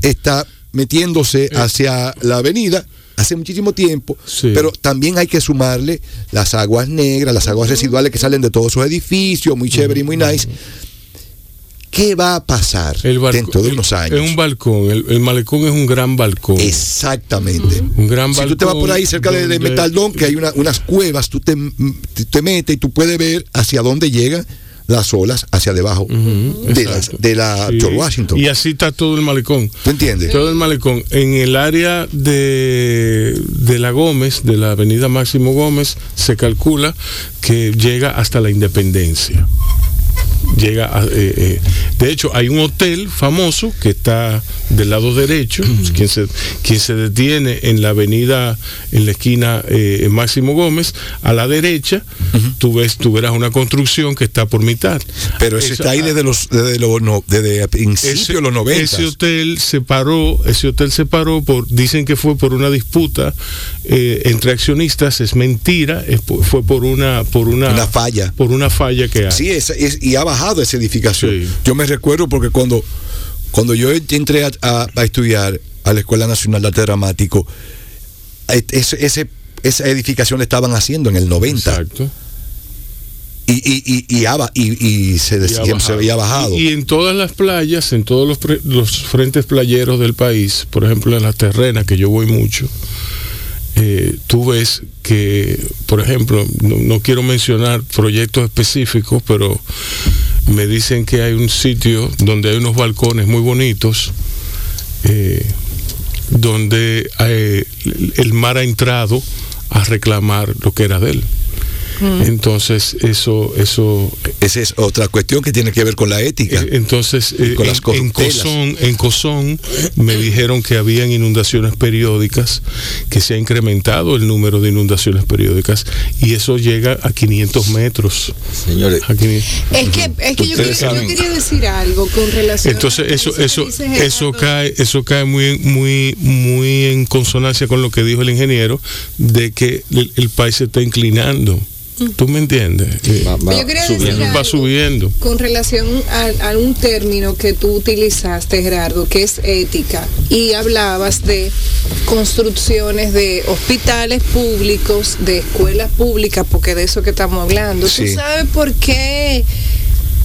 está metiéndose hacia la avenida hace muchísimo tiempo, Sí. pero también hay que sumarle las aguas negras, las aguas residuales que salen de todos esos edificios, muy chévere y muy nice. ¿Qué va a pasar El balcón- dentro de unos años? Es un balcón. El, el malecón es un gran balcón. Exactamente. Un gran Si tú te vas por ahí balcón cerca de, Metaldón, que hay una- unas cuevas, tú te, te metes y tú puedes ver hacia dónde llegan las olas hacia debajo de, la, Exacto. de la Sí. George Washington. Y así está todo el malecón. ¿Tú entiendes? Todo el malecón. En el área de, de la Gómez, de la avenida Máximo Gómez, se calcula que llega hasta la independencia. Llega a- eh, eh, de hecho, hay un hotel famoso que está del lado derecho, quien, se, quien se detiene en la avenida, en la esquina eh, Máximo Gómez, a la derecha, tú ves, tú verás una construcción que está por mitad. Pero ese Eso- está ahí desde los, desde los no- desde principios de los 90. ese hotel se paró, ese hotel se paró por, dicen que fue por una disputa eh, entre accionistas, es mentira, es fue por una, por una, Una falla. por una falla que hay. Sí, es, es- y ha bajado esa edificación. Sí. Yo me recuerdo porque cuando, cuando yo entré a, a- a estudiar a la Escuela Nacional de Arte Dramático, et- ese, ese- esa edificación la estaban haciendo en el 90 Exacto. y, y, y, y, ha ba- y- y se, había bajado. Y, y en todas las playas, en todos los, pre- los frentes playeros del país, por ejemplo en las terrenas, que yo voy mucho, eh, tú ves que, por ejemplo, no, no quiero mencionar proyectos específicos, pero me dicen que hay un sitio donde hay unos balcones muy bonitos, eh, donde eh, el mar ha entrado a reclamar lo que era de él. Entonces, eso, eso Esa es otra cuestión que tiene que ver con la ética. eh, Entonces, Y eh, con las en, en corruptelas. Cozón, en Cozón me dijeron que habían inundaciones periódicas, que se ha incrementado el número de inundaciones periódicas y eso llega a 500 metros. Señores, A 500. Es que, es que yo, quería, yo quería decir algo con relación Entonces a eso eso Gerardo. eso cae eso cae muy muy muy en consonancia con lo que dijo el ingeniero de que el, el país se está inclinando. ¿Tú me entiendes? Va, va Yo quería decir subiendo. algo. va subiendo. Con relación a, a un término que tú utilizaste, Gerardo, que es ética, y hablabas de construcciones de hospitales públicos, de escuelas públicas, porque de eso que estamos hablando. Sí. ¿Tú sabes por qué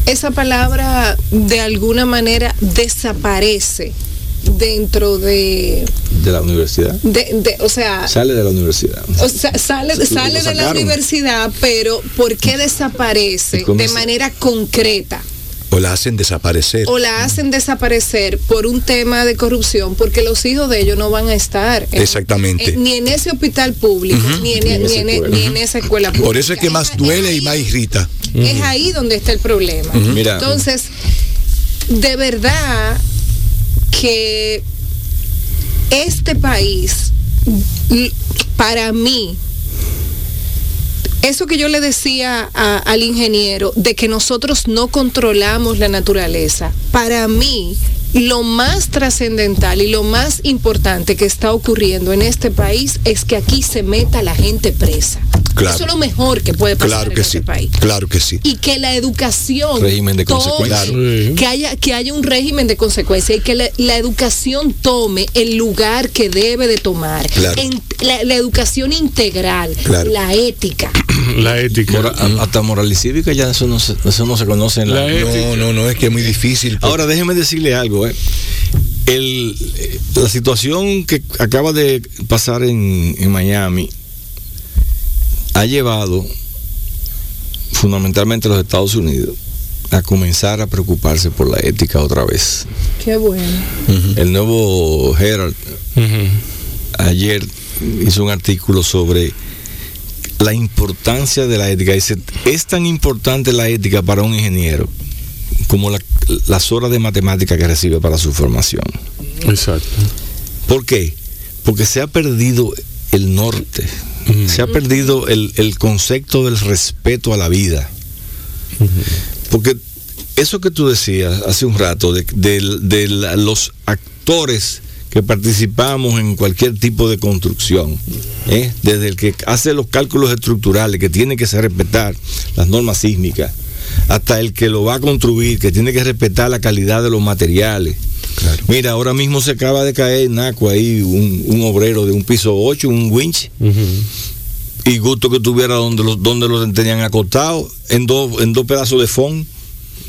esa palabra de alguna manera desaparece dentro de, de la universidad. de, de- o sea, Sale de la universidad. o sea, sale, sale de la universidad, pero ¿por qué desaparece de manera concreta? O la hacen desaparecer. O la hacen desaparecer por un tema de corrupción, porque los hijos de ellos no van a estar en- Exactamente. en- ni en ese hospital público, ni, en, Ni en ni esa en- escuela. ni en esa escuela pública. Por eso es que más Es- duele es y más irrita. Es ahí donde está el problema. Entonces, de verdad que este país, para mí, eso que yo le decía al ingeniero de que nosotros no controlamos la naturaleza, para mí lo más trascendental y lo más importante que está ocurriendo en este país es que aquí se meta la gente presa. Claro. Eso es lo mejor que puede pasar Claro en este sí. país. Claro que sí. Y que la educación Régimen de tome- consecuencias. Claro. que haya que haya un régimen de consecuencia y que la, la educación tome el lugar que debe de tomar. Claro. En- la, la educación integral, Claro. la ética. La ética. Mora- a- hasta moral y cívica ya eso no se, eso no se conoce en la, La ética. No, no, no, es que es muy difícil. pues. Ahora déjeme decirle algo. ¿eh? El, eh, la situación que acaba de pasar en, en Miami ha llevado fundamentalmente a los Estados Unidos a comenzar a preocuparse por la ética otra vez. Qué bueno. El nuevo Herald ayer hizo un artículo sobre la importancia de la ética. Dice, es tan importante la ética para un ingeniero como la- las horas de matemática que recibe para su formación. Exacto. ¿Por qué? Porque se ha perdido el norte, Ujú. se ha perdido el, el concepto del respeto a la vida. Porque eso que tú decías hace un rato, de, de- de la- los actores que participamos en cualquier tipo de construcción, ¿eh? desde el que hace los cálculos estructurales, que tiene que ser respetar las normas sísmicas, hasta el que lo va a construir, que tiene que respetar la calidad de los materiales. Mira, ahora mismo se acaba de caer en Naco ahí un, un obrero de un piso 8, un winch, y gusto que tuviera donde los, donde los tenían acostados, en dos, en dos pedazos de foam.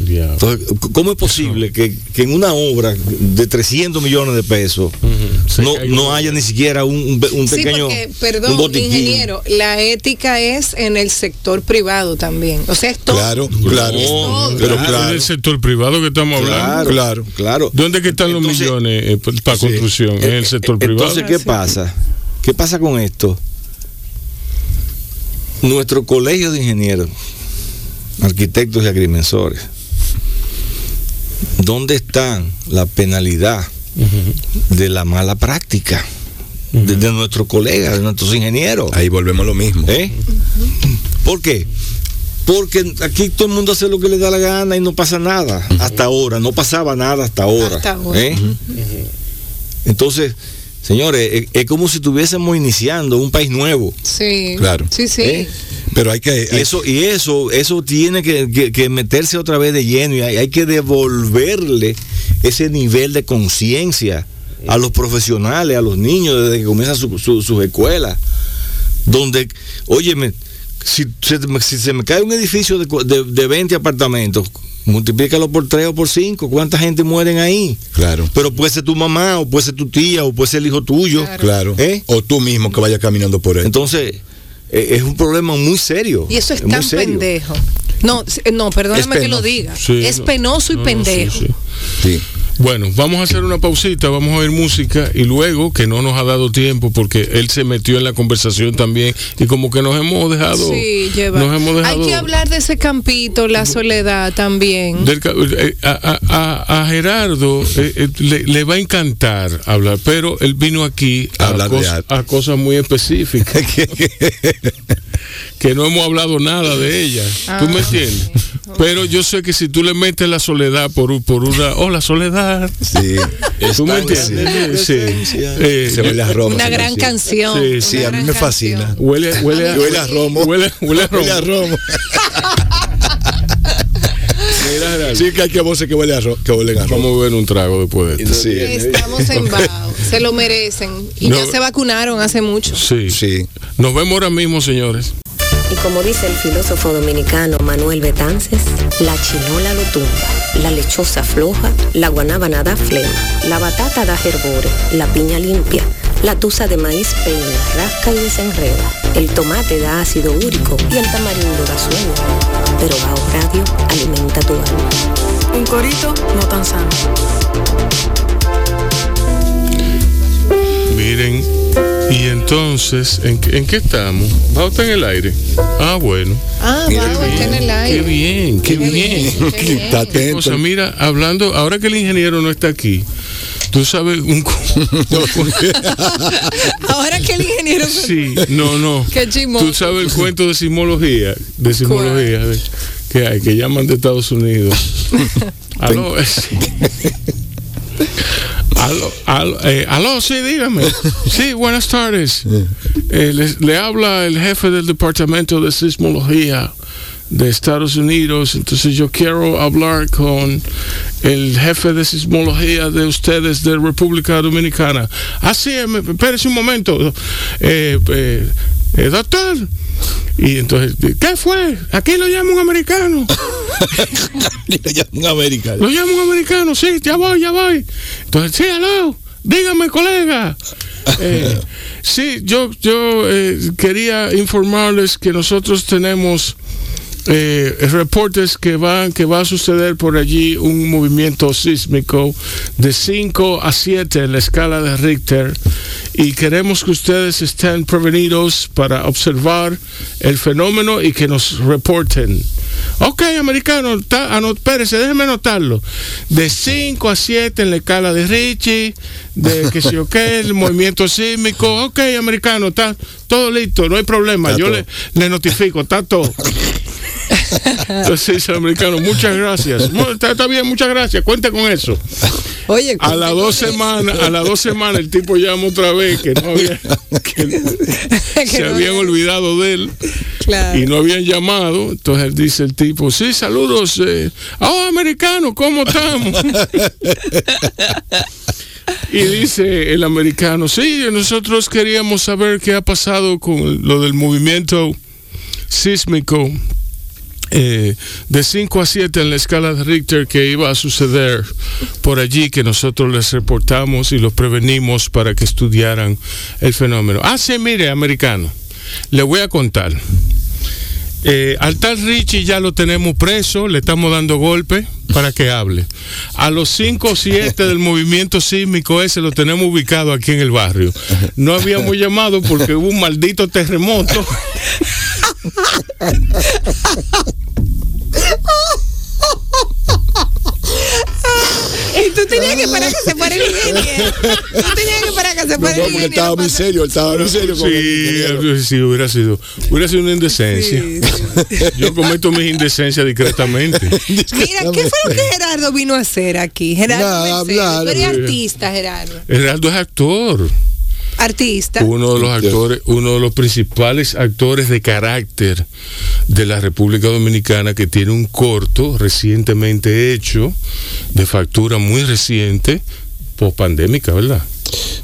Entonces, ¿cómo es posible que, que en una obra de 300 millones de pesos no, no haya ni siquiera un, un un Sí, pequeño porque, un perdón, botiquín? ingeniero, la ética es en el sector privado también. O sea, es todo. Claro, claro. No, pero Es claro. del sector privado que estamos hablando. Claro, Claro. ¿Dónde que están Entonces, los millones para sí. construcción? ¿En el sector privado? Entonces, ¿qué pasa? ¿Qué pasa con esto? Nuestro colegio de ingenieros, arquitectos y agrimensores, ¿dónde está la penalidad de la mala práctica de, de nuestros colegas, de nuestros ingenieros? Ahí volvemos a lo mismo. ¿Eh? ¿Por qué? Porque aquí todo el mundo hace lo que le da la gana y no pasa nada. Hasta ahora, no pasaba nada hasta ahora. Hasta ahora. ¿eh? Entonces, señores, es, es como si estuviésemos iniciando un país nuevo. Sí. Claro. Sí, sí. ¿eh? Pero hay que. Y hay- eso, y eso, eso tiene que, que- que meterse otra vez de lleno y hay, hay que devolverle ese nivel de conciencia a los profesionales, a los niños desde que comienzan su- su- sus escuelas. Donde, óyeme, si se, me- si se me cae un edificio de, de, de 20 apartamentos, multiplícalo por 3 o por 5, ¿cuánta gente mueren ahí? Claro. Pero puede ser tu mamá, o puede ser tu tía, o puede ser el hijo tuyo. Claro. ¿Eh? O tú mismo que vayas caminando por él. Entonces, eh, es un problema muy serio. Y eso es tan pendejo. No, no, perdóname Es que lo diga. Sí, es no. penoso y No, no, pendejo. sí, sí. sí. Bueno, vamos a hacer una pausita, vamos a oír música y luego, que no nos ha dado tiempo porque él se metió en la conversación también y como que nos hemos dejado... Sí, lleva. Nos hemos dejado... Hay que hablar de ese campito, la soledad también. del ca- eh, a, a- Gerardo eh, eh, le, le va a encantar hablar, pero él vino aquí a, Hablar de cos- a cosas muy específicas que no hemos hablado nada de ellas. ¿Tú me Ah, entiendes? Pero yo sé que si tú le metes la soledad por, por una... Oh, la soledad. Sí. ¿Tú me entiendes? Sí. presencia. Eh, Se huele a Roma. Una gran canción. canción. Sí, Sí, una a mí me canción. fascina. Huele, huele, a, Huele a romo. Huele, huele a romo. Huele a romo. Sí, que hay que voces que huele a romo. Que huelen a romo. Vamos a beber un trago después de esto. Sí. Estamos en Bao. Se lo merecen. Y No. ya se vacunaron hace mucho. Sí. Sí. Nos vemos ahora mismo, señores. Y como dice el filósofo dominicano Manuel Betances, la chinola lo tumba, la lechosa floja, la guanábana da flema, la batata da herbore, la piña limpia, la tusa de maíz peina, rasca y desenreda, el tomate da ácido úrico y el tamarindo da sueño. Pero Bao Radio alimenta tu alma. Un corito no tan sano. Miren, y entonces, ¿en, qué- en qué estamos? ¿Va usted en el aire? Ah, bueno. Ah, Bao está en el Qué aire. bien, qué Qué bien. bien, qué bien. Está atento. O sea, mira, hablando, ahora que el ingeniero no está aquí, tú sabes un... Ahora que el ingeniero. sí, no, no. Qué chimoso. Tú sabes el cuento de simología, de simología, de- que hay, que llaman de Estados Unidos. Aló, sí. Aló, aló, eh, aló, sí, dígame. Sí, buenas tardes. Eh, le, le habla el jefe del Departamento de Sismología de Estados Unidos. Entonces yo quiero hablar con el jefe de sismología de ustedes de República Dominicana. Así, ah, sí, espérese un momento. Eh, doctor. Y entonces, ¿qué fue? Aquí lo llama un americano. lo llama un americano. Lo llama un americano, sí, ya voy, ya voy. Entonces, sí, aló, dígame, colega. Eh, sí, yo, yo eh, quería informarles que nosotros tenemos eh, reportes que van que va a suceder por allí un movimiento sísmico de 5 a 7 en la escala de Richter y queremos que ustedes estén prevenidos para observar el fenómeno y que nos reporten. Ok, americano, anot, espérese, déjeme anotarlo. De 5 a 7 en la escala de Richie, de que si yo qué, el movimiento sísmico. Ok, americano, está todo listo, no hay problema. Yo le, le notifico, está todo. Entonces americano, muchas gracias. Está, bien, muchas gracias. Cuenta con eso. Oye, a las dos semanas, a las dos semanas el tipo llama otra vez que no había, que se habían olvidado de él y no habían llamado. Entonces dice el tipo, sí, saludos. Eh. Oh, americano, ¿cómo estamos? Y dice el americano, sí, nosotros queríamos saber qué ha pasado con lo del movimiento sísmico eh, de 5 a 7 en la escala de Richter que iba a suceder por allí, que nosotros les reportamos y los prevenimos para que estudiaran el fenómeno. Ah, sí, mire, americano, le voy a contar. Eh, al tal Richie ya lo tenemos preso, le estamos dando golpe para que hable. A los 5 o 7 del movimiento sísmico ese lo tenemos ubicado aquí en el barrio. No habíamos llamado porque hubo un maldito terremoto. Y tú tenías que parar que se pare el ingeniero. Tú tenías que parar que se pare no, el porque estaba muy serio, estaba muy serio. Sí, sí, hubiera sido, hubiera sido una indecencia. Sí, sí. Yo cometo mis indecencias discretamente. Mira, ¿qué fue lo que Gerardo vino a hacer aquí? Gerardo, Nada, Mercedes, hablar, tú eres artista, Gerardo. Gerardo es actor. Artista. Uno de los actores, uno de los principales actores de carácter de la República Dominicana que tiene un corto recientemente hecho, de factura muy reciente, pospandémica, ¿verdad?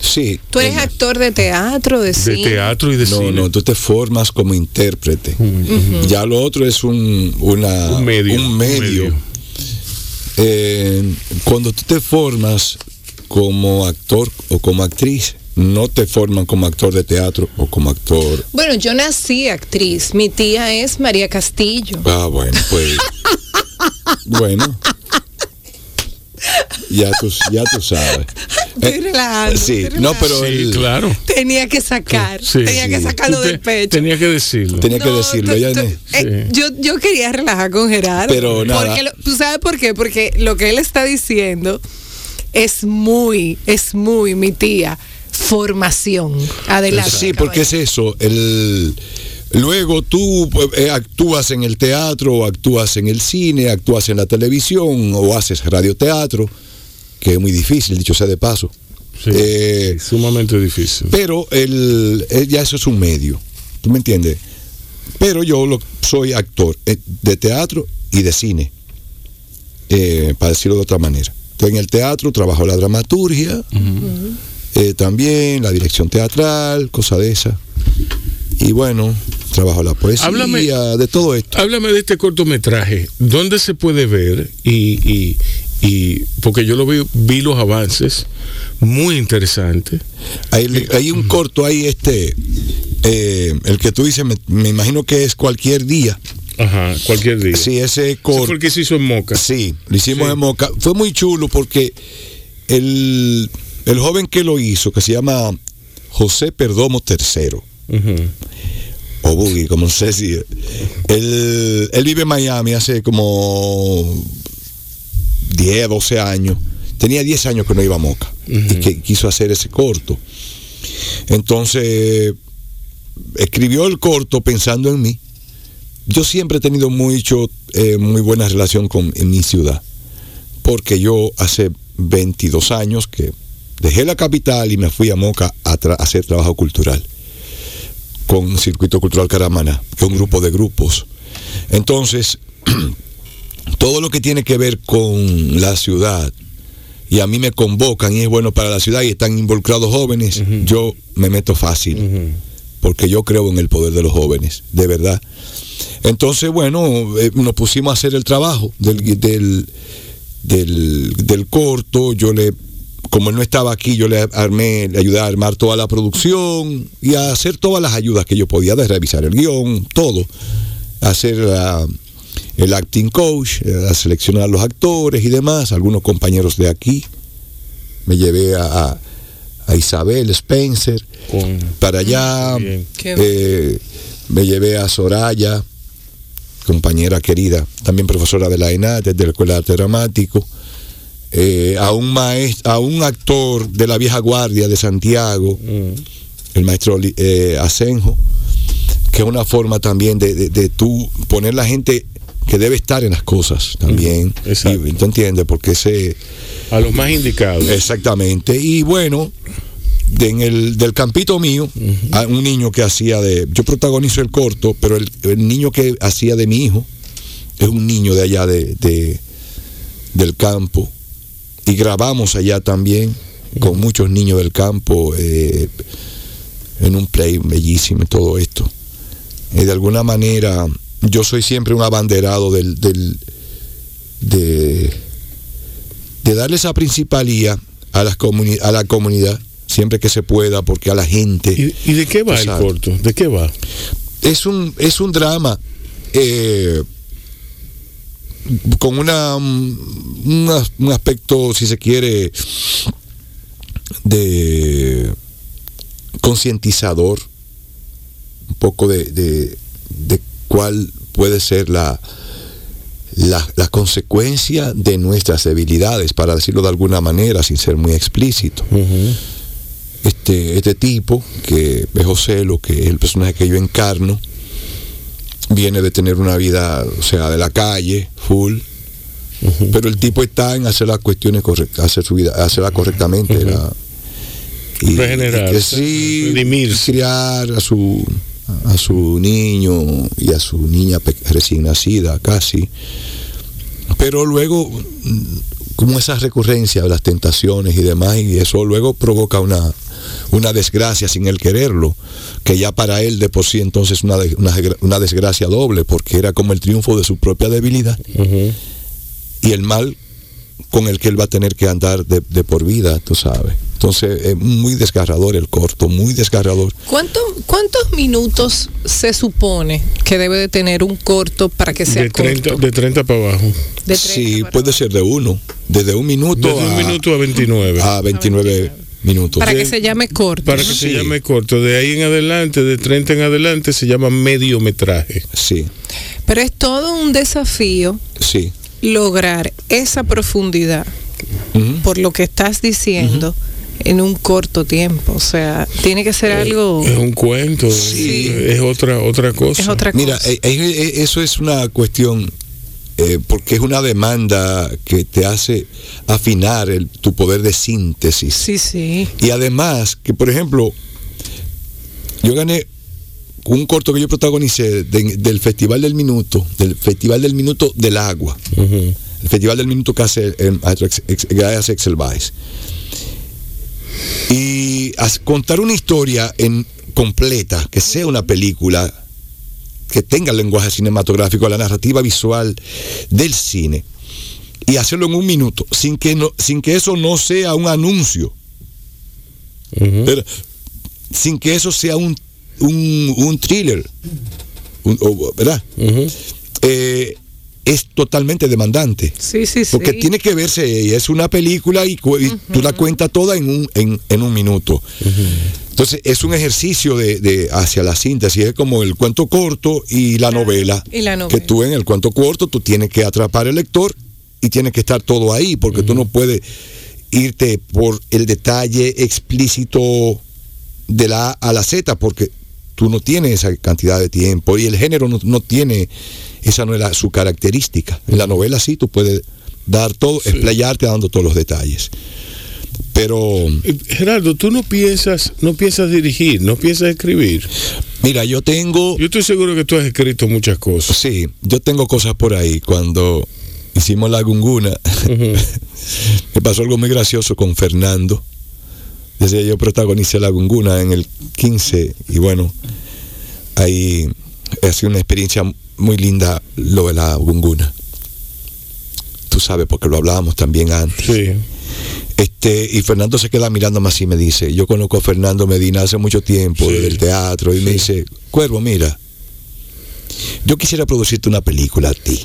Sí. Tú eres actor de teatro, de, De cine. teatro y de No, cine. no, tú te formas como intérprete. Ya lo otro es un, una, Un medio, un un medio. medio. Eh, cuando tú te formas como actor o como actriz, no te forman como actor de teatro o como actor. Bueno, yo nací actriz. Mi tía es María Castillo. Ah, bueno, pues. bueno. Ya tú, ya tú sabes. Estoy relajando, sí, estoy no, pero Sí, él claro. Tenía que sacar, Sí, tenía sí. que sacarlo del pecho. Tenía que decirlo. tenía que decirlo. ella eh, yo, yo quería relajar con Gerardo. Pero nada. Porque lo- ¿Tú sabes por qué? Porque lo que él está diciendo es muy, es muy, mi tía, formación. Adelante. Sí, porque es eso. El, luego tú eh, actúas en el teatro, o actúas en el cine, actúas en la televisión o haces radioteatro, que es muy difícil, dicho sea de paso. Sí, Eh, sumamente difícil. pero el, el- ya eso es un medio. ¿Tú me entiendes? Pero yo lo, soy actor eh, de teatro y de cine, eh, para decirlo de otra manera. Entonces, en el teatro trabajo la dramaturgia, eh, también la dirección teatral, cosa de esa. Y bueno, trabajo la poesía, Háblame- de todo esto. Háblame de este cortometraje. ¿Dónde se puede ver? Y, y, y- porque yo lo vi, vi los avances, muy interesante. Hay, hay un corto ahí, este, eh, el que tú dices, me, me imagino que es cualquier día. Ajá, cualquier día. Sí, ese corto. fue el que se hizo en Moca. Sí, lo hicimos Sí. en Moca. Fue muy chulo porque el, el joven que lo hizo, que se llama José Perdomo III, o Boogie, como no sé si. Él, él vive en Miami hace como 10, 12 años. Tenía 10 años que no iba a Moca y que quiso hacer ese corto. Entonces, escribió el corto pensando en mí. Yo siempre he tenido mucho, eh, muy buena relación con en mi ciudad, porque yo hace 22 años que dejé la capital y me fui a Moca a, tra- hacer trabajo cultural con Circuito Cultural Caramana, que es un grupo de grupos. Entonces, todo lo que tiene que ver con la ciudad, y a mí me convocan y es bueno para la ciudad y están involucrados jóvenes, yo me meto fácil, porque yo creo en el poder de los jóvenes, de verdad. Entonces, bueno, eh, nos pusimos a hacer el trabajo del, del, del, del corto, yo le, como él no estaba aquí, yo le armé, le ayudé a armar toda la producción y a hacer todas las ayudas que yo podía, de revisar el guion, todo, hacer la- el acting coach, eh, a seleccionar los actores y demás, algunos compañeros de aquí, me llevé a, a- a Isabel Spencer, Con- para allá, eh, me llevé a Soraya, compañera querida, también profesora de la ENAT, de la Escuela de Arte Dramático, eh, a un maestro, a un actor de la vieja guardia de Santiago, Mm. el maestro eh, Asenjo, que es una forma también de, de, de tú poner la gente que debe estar en las cosas también. exacto. Y, ¿Tú entiendes? Porque ese... A los más indicados. Exactamente. Y bueno, de- en el, del campito mío, un niño que hacía de. Yo protagonizo el corto, pero el, el niño que hacía de mi hijo es un niño de allá de, de- del campo. Y grabamos allá también con muchos niños del campo eh, en un play bellísimo y todo esto. Y de alguna manera, yo soy siempre un abanderado del, del de, de darle esa principalía a, las comuni- a la comunidad siempre que se pueda, porque a la gente ¿Y, y de qué va el corto? ¿De qué va? es un es un drama eh, con una, mm, una- un aspecto si se quiere de concientizador un poco de, de, de cuál puede ser la, la, la consecuencia de nuestras debilidades, para decirlo de alguna manera, sin ser muy explícito. Este, este tipo, que es José, lo que es el personaje que yo encarno, viene de tener una vida, o sea, de la calle, full. Pero el tipo está en hacer las cuestiones correctas, hacer su vida, hacerla correctamente. la- y- Regenerarse, y que sí, redimirse. criar a su a su niño y a su niña recién nacida casi pero luego mm, como esa recurrencia de las tentaciones y demás y eso luego provoca una una desgracia sin él quererlo que ya para él de por sí entonces una, de- una, una desgracia doble porque era como el triunfo de su propia debilidad y el mal con el que él va a tener que andar de, de por vida, tú sabes. Entonces es muy desgarrador el corto, muy desgarrador. ¿Cuánto- ¿Cuántos minutos se supone que debe de tener un corto para que sea De 30, corto? de 30 para abajo. De 30 Sí, para puede ser de uno, desde un minuto, Desde un a, minuto a 29. a 29 minutos. Para que de- se llame corto. para que ¿no? se Sí. llame corto. De ahí en adelante, de 30 en adelante, se llama mediometraje. Sí, Pero es todo un desafío sí. lograr esa profundidad Ujú. por lo que estás diciendo en un corto tiempo. O sea, tiene que ser algo. Es un cuento, Sí. es otra otra cosa. Es otra Mira, cosa. eh, eh, eh, eso es una cuestión, eh, porque es una demanda que te hace afinar el- tu poder de síntesis. sí, sí. Y además, que por ejemplo, yo gané un corto que yo protagonicé de- del Festival del Minuto, del Festival del Minuto del Agua, el Festival del Minuto que hace el maestro Ex- Ex- que hace Excel. Y as- contar una historia en completa, que sea una película, que tenga el lenguaje cinematográfico, la narrativa visual del cine, y hacerlo en un minuto, sin que, no, sin que eso no sea un anuncio. Pero, sin que eso sea un, un, un thriller, un- o- ¿verdad? Eh, es totalmente demandante. Sí, sí, sí. Porque tiene que verse, es una película y, cu- y tú la cuentas toda en un, en, en un minuto. Entonces es un ejercicio de, de hacia la síntesis, es como el cuento corto y la novela. y la novela. Que tú en el cuento corto tú tienes que atrapar al lector y tiene que estar todo ahí, porque tú no puedes irte por el detalle explícito de la A a la Z, porque tú no tienes esa cantidad de tiempo y el género no, no tiene, esa no es la- su característica. En la novela sí, tú puedes dar todo, explayarte dando todos los detalles. Pero Gerardo, tú no piensas, no piensas dirigir, no piensas escribir. mira, yo tengo, Yo estoy seguro que tú has escrito muchas cosas. sí, yo tengo cosas por ahí. Cuando hicimos la gunguna, me pasó algo muy gracioso con Fernando. Desde yo protagonicé la gunguna en el 15 y bueno, ahí ha sido una experiencia muy linda lo de la gunguna. Tú sabes, porque lo hablábamos también antes. Sí. Este, y Fernando se queda mirándome así y me dice, yo conozco a Fernando Medina hace mucho tiempo Sí, del teatro y me dice, Cuervo, mira, yo quisiera producirte una película a ti.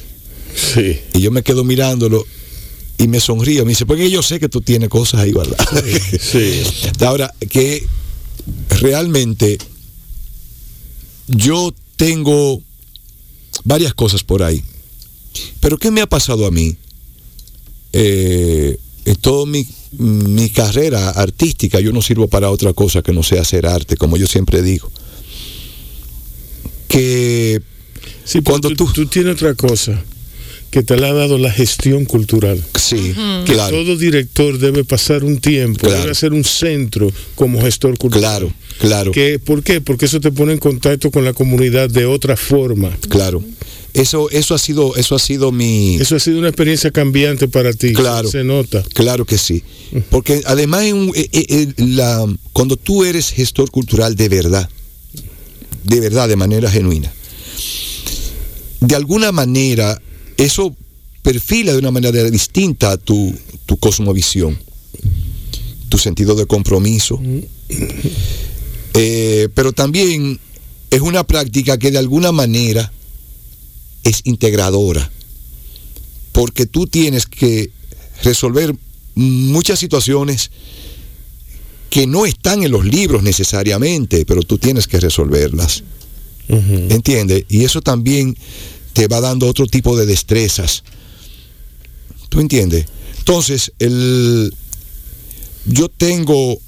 Sí. Y yo me quedo mirándolo y me sonrío. Me dice, porque yo sé que tú tienes cosas ahí, ¿verdad? Sí. Ahora, que realmente yo tengo varias cosas por ahí. Pero ¿qué me ha pasado a mí? Eh, en toda mi, mi carrera artística, yo no sirvo para otra cosa que no sea hacer arte, como yo siempre digo. Que Sí, Cuando tú, tú- tú tienes otra cosa que te la ha dado la gestión cultural. sí, Que claro, todo director debe pasar un tiempo, Claro. debe hacer un centro como gestor cultural. claro, claro. Que, ¿Por qué? Porque eso te pone en contacto con la comunidad de otra forma. Claro. Eso, eso ha sido, eso ha sido mi. Eso ha sido una experiencia cambiante para ti. Claro. Se nota. Claro que sí. Porque además en eh, eh, eh, la- cuando tú eres gestor cultural de verdad, de verdad, de manera genuina, de alguna manera eso perfila de una manera distinta tu, tu cosmovisión, tu sentido de compromiso. Eh, pero también es una práctica que de alguna manera es integradora, porque tú tienes que resolver muchas situaciones que no están en los libros necesariamente, pero tú tienes que resolverlas. ¿Entiendes? Y eso también te va dando otro tipo de destrezas. ¿Tú entiendes? Entonces, el, yo tengo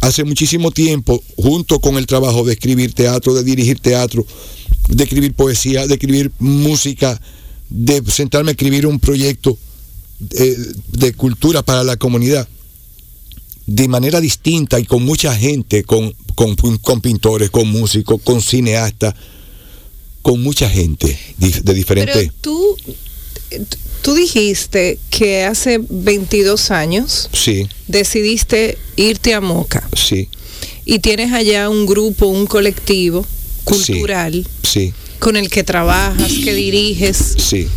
hace muchísimo tiempo, junto con el trabajo de escribir teatro, de dirigir teatro, de escribir poesía, de escribir música, de sentarme a escribir un proyecto eh, de cultura para la comunidad, de manera distinta y con mucha gente, con, con, con pintores, con músicos, con cineastas, con mucha gente de diferentes... Pero tú, tú dijiste que hace 22 años Sí, decidiste irte a Moca. Sí, y tienes allá un grupo, un colectivo cultural sí, con el que trabajas, que diriges. sí.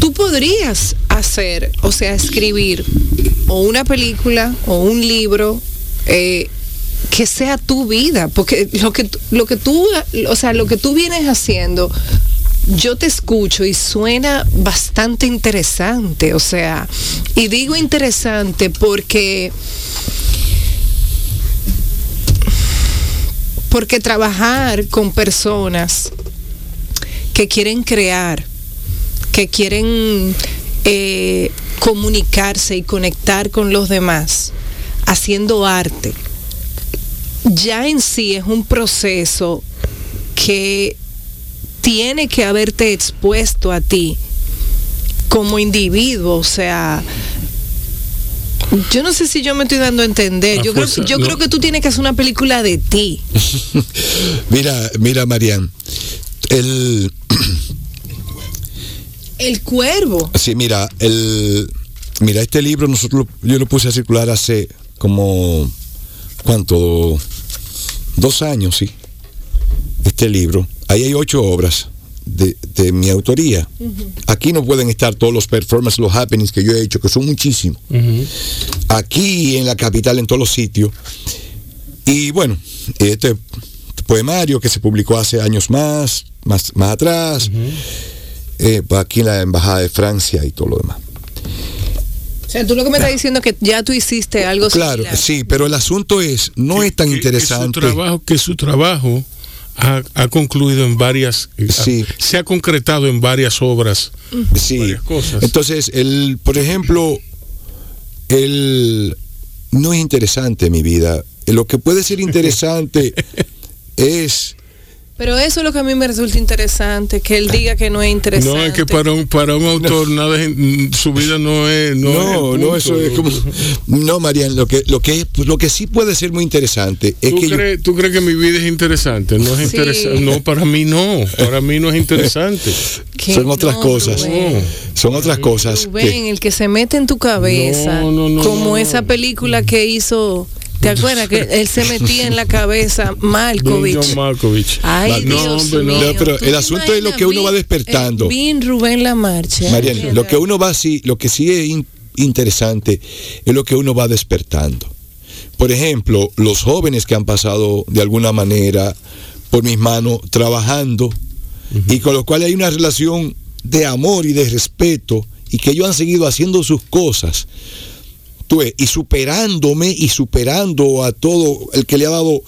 Tú podrías hacer, o sea, escribir o una película o un libro eh, que sea tu vida, porque lo que, lo que tú, o sea, lo que tú vienes haciendo, yo te escucho y suena bastante interesante, o sea, y digo interesante porque porque trabajar con personas que quieren crear, que quieren eh, comunicarse y conectar con los demás, haciendo arte, ya en sí es un proceso que tiene que haberte expuesto a ti como individuo, o sea, yo no sé si yo me estoy dando a entender. Yo, creo, yo no. creo que tú tienes que hacer una película de ti. Mira, mira, Marian, el... El cuervo. Sí, mira, el, mira, este libro nosotros yo lo puse a circular hace como, ¿cuánto? Dos años, sí. Este libro. Ahí hay ocho obras de, de mi autoría. Aquí no pueden estar todos los performances, los happenings que yo he hecho, que son muchísimos. Aquí en la capital, en todos los sitios. Y bueno, este poemario que se publicó hace años más, más, más atrás, eh, aquí en la Embajada de Francia y todo lo demás. O sea, tú lo que me estás diciendo es que ya tú hiciste algo Claro, similar. sí, pero el asunto es, no es tan Que- interesante. Que su trabajo, que su trabajo ha, ha concluido en varias, eh, Sí. ha- se ha concretado en varias obras. Sí. varias cosas. Entonces, el, por ejemplo, el no es interesante mi vida. Lo que puede ser interesante es Pero eso es lo que a mí me resulta interesante, que él diga que no es interesante. No, es que para un, para un autor nada es- mm, su vida no es. No, No, es no, eso es como. No, Marian, lo que, lo que, pues, lo que sí puede ser muy interesante es ¿Tú, que yo- crees, tú crees que mi vida es interesante? No es Sí. interesante. No, para mí no. Para mí no es interesante. Son otras no, cosas. Rubén. Son otras cosas. Rubén, que- el que se mete en tu cabeza, No, no, no, como no. esa película que hizo, ¿te acuerdas que él se metía en la cabeza Malkovich? John Malkovich. Ay, no, Dios hombre, no. mío. No, pero ¿Tú el asunto es lo que uno va Vin- despertando. eh, Vin Rubén Lamarche. Marian, lo que uno va sí, lo que sí es in- interesante es lo que uno va despertando. Por ejemplo, los jóvenes que han pasado de alguna manera por mis manos trabajando y con los cuales hay una relación de amor y de respeto y que ellos han seguido haciendo sus cosas. Tú y superándome y superando a todo el que le ha dado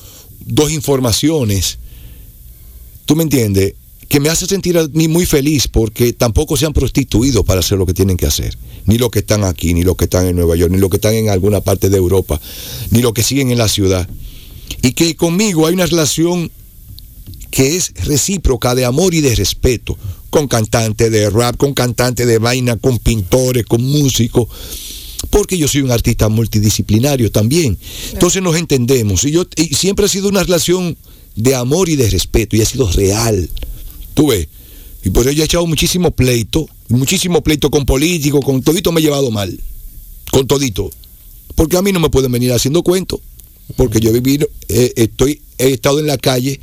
dos informaciones. ¿Tú me entiendes? Que me hace sentir a mí muy feliz porque tampoco se han prostituido para hacer lo que tienen que hacer. Ni los que están aquí, ni los que están en Nueva York, ni los que están en alguna parte de Europa, ni los que siguen en la ciudad. Y que conmigo hay una relación que es recíproca de amor y de respeto, con cantantes de rap, con cantantes de vaina, con pintores, con músicos, porque yo soy un artista multidisciplinario también. Entonces nos entendemos. Y yo y siempre ha sido una relación de amor y de respeto, y ha sido real. Tú ves. Y por ello he echado muchísimo pleito, muchísimo pleito con políticos, con todito me he llevado mal. Con todito. Porque a mí no me pueden venir haciendo cuentos. Porque yo he vivido, eh, estoy, he estado en la calle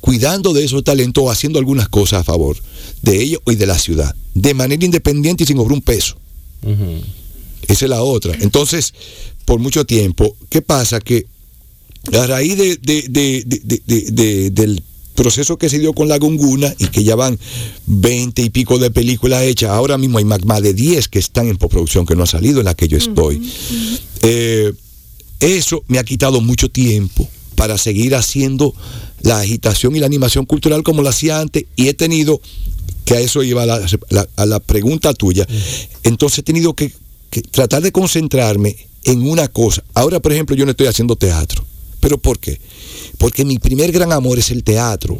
cuidando de esos talentos, haciendo algunas cosas a favor de ellos y de la ciudad, de manera independiente y sin cobrar un peso. Esa es la otra. Entonces, por mucho tiempo, ¿qué pasa? Que a raíz de, de- de- de- de- de- de- del proceso que se dio con la Gunguna y que ya van 20 y pico de películas hechas, ahora mismo hay más, de 10 que están en postproducción que no ha salido en la que yo estoy. Eh, eso me ha quitado mucho tiempo para seguir haciendo la agitación y la animación cultural como lo hacía antes y he tenido, que a eso iba la, la- a la pregunta tuya, entonces he tenido que, que tratar de concentrarme en una cosa. Ahora, por ejemplo, yo no estoy haciendo teatro. ¿Pero por qué? Porque mi primer gran amor es el teatro,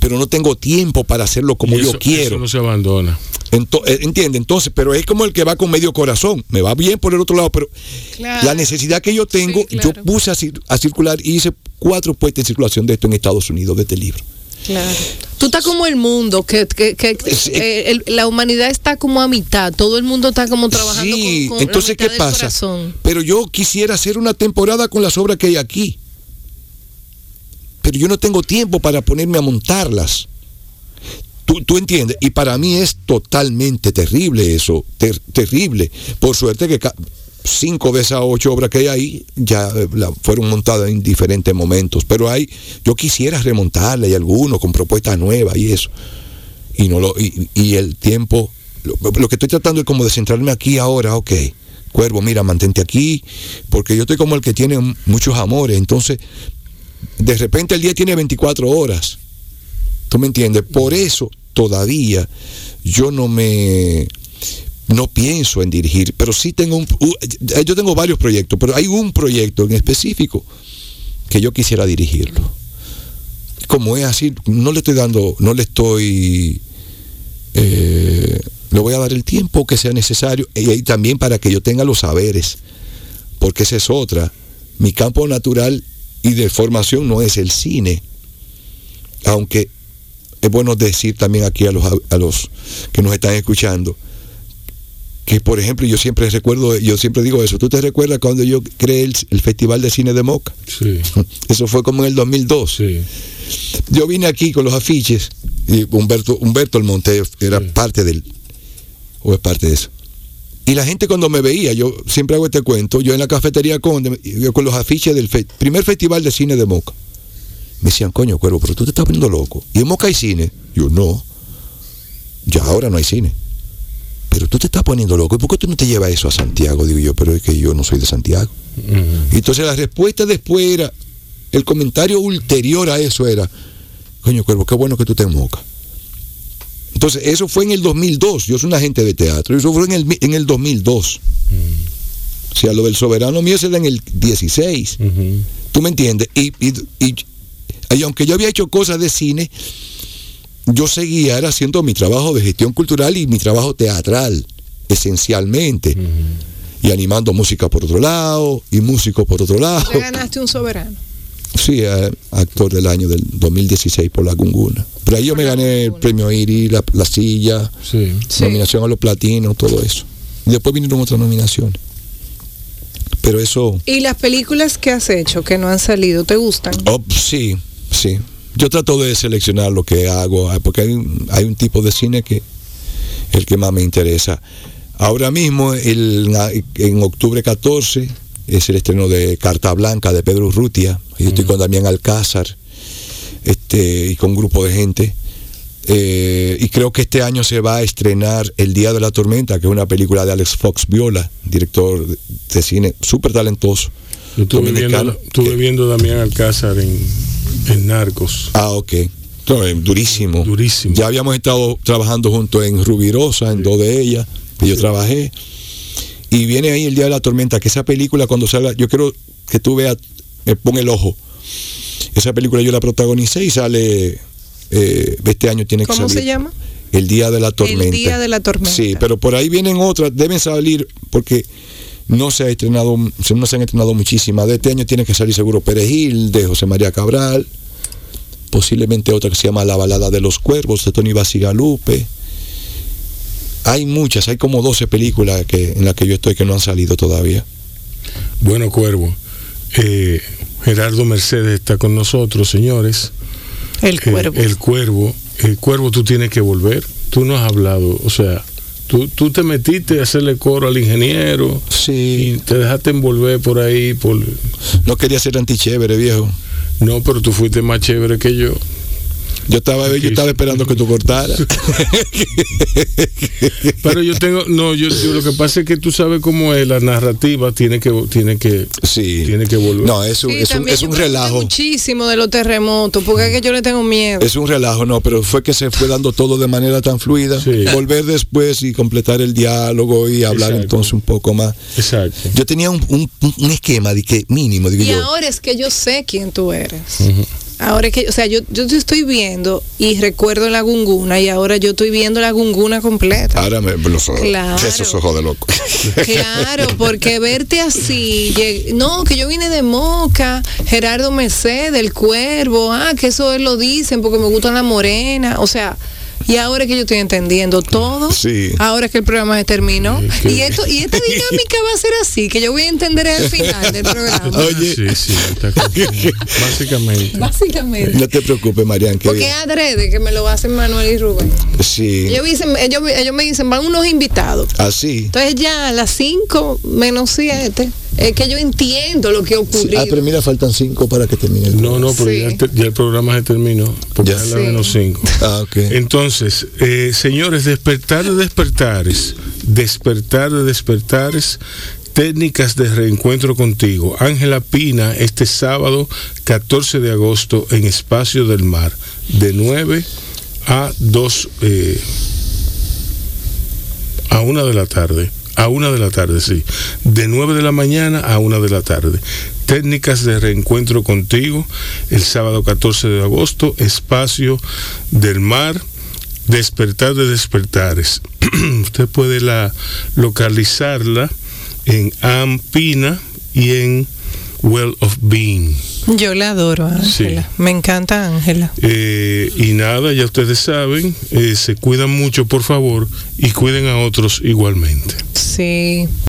pero no tengo tiempo para hacerlo como yo quiero. Eso no se abandona. Ento- eh, entiende, entonces, pero es como el que va con medio corazón. Me va bien por el otro lado, pero Claro. la necesidad que yo tengo, Sí, claro. yo puse a, cir- a circular y hice cuatro puestas en circulación de esto en Estados Unidos, de este libro. Claro. Tú estás como el mundo, que, que- que- eh, el- la humanidad está como a mitad, todo el mundo está como trabajando Sí, con, con entonces, la ¿qué del pasa? corazón. Pero yo quisiera hacer una temporada con las obras que hay aquí. Pero yo no tengo tiempo para ponerme a montarlas. Tú, tú entiendes, y para mí es totalmente terrible eso, ter- terrible. Por suerte que cinco de esas ocho obras que hay ahí ya eh, fueron montadas en diferentes momentos, pero hay, yo quisiera remontarla y algunos con propuestas nuevas y eso. Y no lo, y, el tiempo, lo, lo que estoy tratando es como de centrarme aquí ahora, ok. Cuervo, mira, mantente aquí, porque yo estoy como el que tiene muchos amores, entonces de repente el día tiene 24 horas. ¿Tú me entiendes? Por eso todavía yo no me no pienso en dirigir, pero sí tengo un u- yo tengo varios proyectos, pero hay un proyecto en específico que yo quisiera dirigirlo. Como es así, no le estoy dando, no le estoy eh, le voy a dar el tiempo que sea necesario y también para que yo tenga los saberes, porque esa es otra. Mi campo natural y de formación no es el cine, aunque es bueno decir también aquí a los, a los que nos están escuchando que por ejemplo yo siempre recuerdo, yo siempre digo eso, ¿tú te recuerdas cuando yo creé el, el Festival de Cine de Moca? Sí, Eso fue como en el 2002. sí. Yo vine aquí con los afiches y Humberto, Humberto Almonte era Sí. parte del, o es parte de eso. Y la gente cuando me veía, yo siempre hago este cuento, yo en la cafetería Conde, yo con los afiches del fe- primer festival de cine de Moca. Me decían, coño, cuervo, pero tú te estás poniendo loco. ¿Y en Moca hay cine? Yo, no. Ya ahora no hay cine. Pero tú te estás poniendo loco. ¿Y por qué tú no te llevas eso a Santiago? Digo yo, pero es que yo no soy de Santiago. Y entonces la respuesta después era, el comentario ulterior a eso era, coño, Cuervo, qué bueno que tú te en Moca. Entonces, eso fue en el 2002. Yo soy un agente de teatro. Eso fue en el, en el 2002. O sea, lo del soberano mío se da en el 16. Ujú. ¿Tú me entiendes? Y, y- y Y aunque yo había hecho cosas de cine, yo seguía era haciendo mi trabajo de gestión cultural y mi trabajo teatral, esencialmente. Y animando música por otro lado, y músico por otro lado. Te ganaste un soberano. Sí, eh, actor del año del 2016 por La Gunguna. Pero ahí yo me gané el premio Iri, la, la silla, Sí. Sí. nominación a los platinos, todo eso. Y después vinieron otras nominaciones. Pero eso, ¿Y las películas que has hecho que no han salido, te gustan? oh, sí, sí. Yo trato de seleccionar lo que hago, ah, porque hay, un- hay un tipo de cine que el que más me interesa. Ahora mismo, el- en octubre 14, es el estreno de Carta Blanca de Pedro Urrutia. Yo estoy con Damián Alcázar este, y con un grupo de gente. Eh, y creo que este año se va a estrenar El Día de la Tormenta, que es una película de Alex Fox Viola, director de, cine súper talentoso. Yo estuve viendo, estuve viendo a Damián Alcázar en, en Narcos. Ah, ok. Eh, durísimo. Durísimo. Ya habíamos estado trabajando juntos en Rubirosa, en dos de ellas, que yo trabajé. Y viene ahí el Día de la Tormenta, que esa película cuando salga, yo quiero que tú veas, me pon el ojo. Esa película yo la protagonicé y sale, eh, este año tiene que ¿Cómo salir. se llama? El Día de la Tormenta. El Día de la Tormenta. Sí, pero por ahí vienen otras, deben salir porque no se ha estrenado, no se han estrenado muchísimas. De este año tiene que salir seguro Perejil, de José María Cabral, posiblemente otra que se llama La Balada de los Cuervos, de Tony Basigalupe. Hay muchas, hay como 12 películas que, en las que yo estoy que no han salido todavía. Bueno, Cuervo. eh, Gerardo Mercedes está con nosotros, señores. El Eh, cuervo. el cuervo. El cuervo, tú tienes que volver. Tú no has hablado. O sea, tú, tú te metiste a hacerle coro al ingeniero. Sí. Y te dejaste envolver por ahí. Por... No quería ser antichévere, viejo. No, pero tú fuiste más chévere que yo. Yo estaba, yo estaba esperando que tú cortaras. Pero yo tengo, no, yo, yo lo que pasa es que tú sabes cómo es la narrativa tiene que, tiene que, sí. tiene que volver. No, es un, Sí, es un, es relajo. muchísimo de los terremotos, porque es que yo le tengo miedo. Es un relajo, no, pero fue que se fue dando todo de manera tan fluida. Sí. Volver después y completar el diálogo y hablar Exacto. entonces un poco más. Exacto. Yo tenía un, un- un esquema de que mínimo, digo Y yo. ahora es que yo sé quién tú eres. Ahora es que, o sea, yo, yo te estoy viendo y recuerdo la gunguna y ahora yo estoy viendo la gunguna completa. Ahora me los ojos. Claro. Esos ojos de loco. Claro, porque verte así, lleg- no, que yo vine de Moca, Gerardo Mercedes, el Cuervo, ah, que eso lo dicen porque me gustan la morena, o sea, y ahora es que yo estoy entendiendo todo, Sí. ahora es que el programa se terminó, Sí, y que- esto y esta dinámica va a ser así, que yo voy a entender al final del programa, Oye. Sí, sí, básicamente. básicamente. No te preocupes, Marian, que Porque es adrede que me lo hacen Manuel y Rubén. sí. Ellos, dicen, ellos, ellos me dicen, van unos invitados. Así. Entonces ya a las 5 menos 7 es que yo entiendo lo que ocurrido. Ah, pero mira, faltan cinco para que termine el No, no, pero Sí. ya, te- ya el programa se terminó. Porque Ya. Sí. menos cinco. Ah, ok. Entonces, eh, señores, despertar de despertares, despertar de despertares, técnicas de reencuentro contigo. Ángela Pina, este sábado 14 de agosto en Espacio del Mar, de 9 a 2, eh, a 1 de la tarde. A una de la tarde, sí. De 9 de la mañana a 1 de la tarde. Técnicas de reencuentro contigo el sábado 14 de agosto, espacio del mar, despertar de despertares. Usted puede la, localizarla en Ampina y en Well of Being. Yo la adoro, Ángela. Sí. Me encanta Ángela. Eh, y nada, ya ustedes saben, eh, se cuidan mucho por favor y cuiden a otros igualmente. Sí.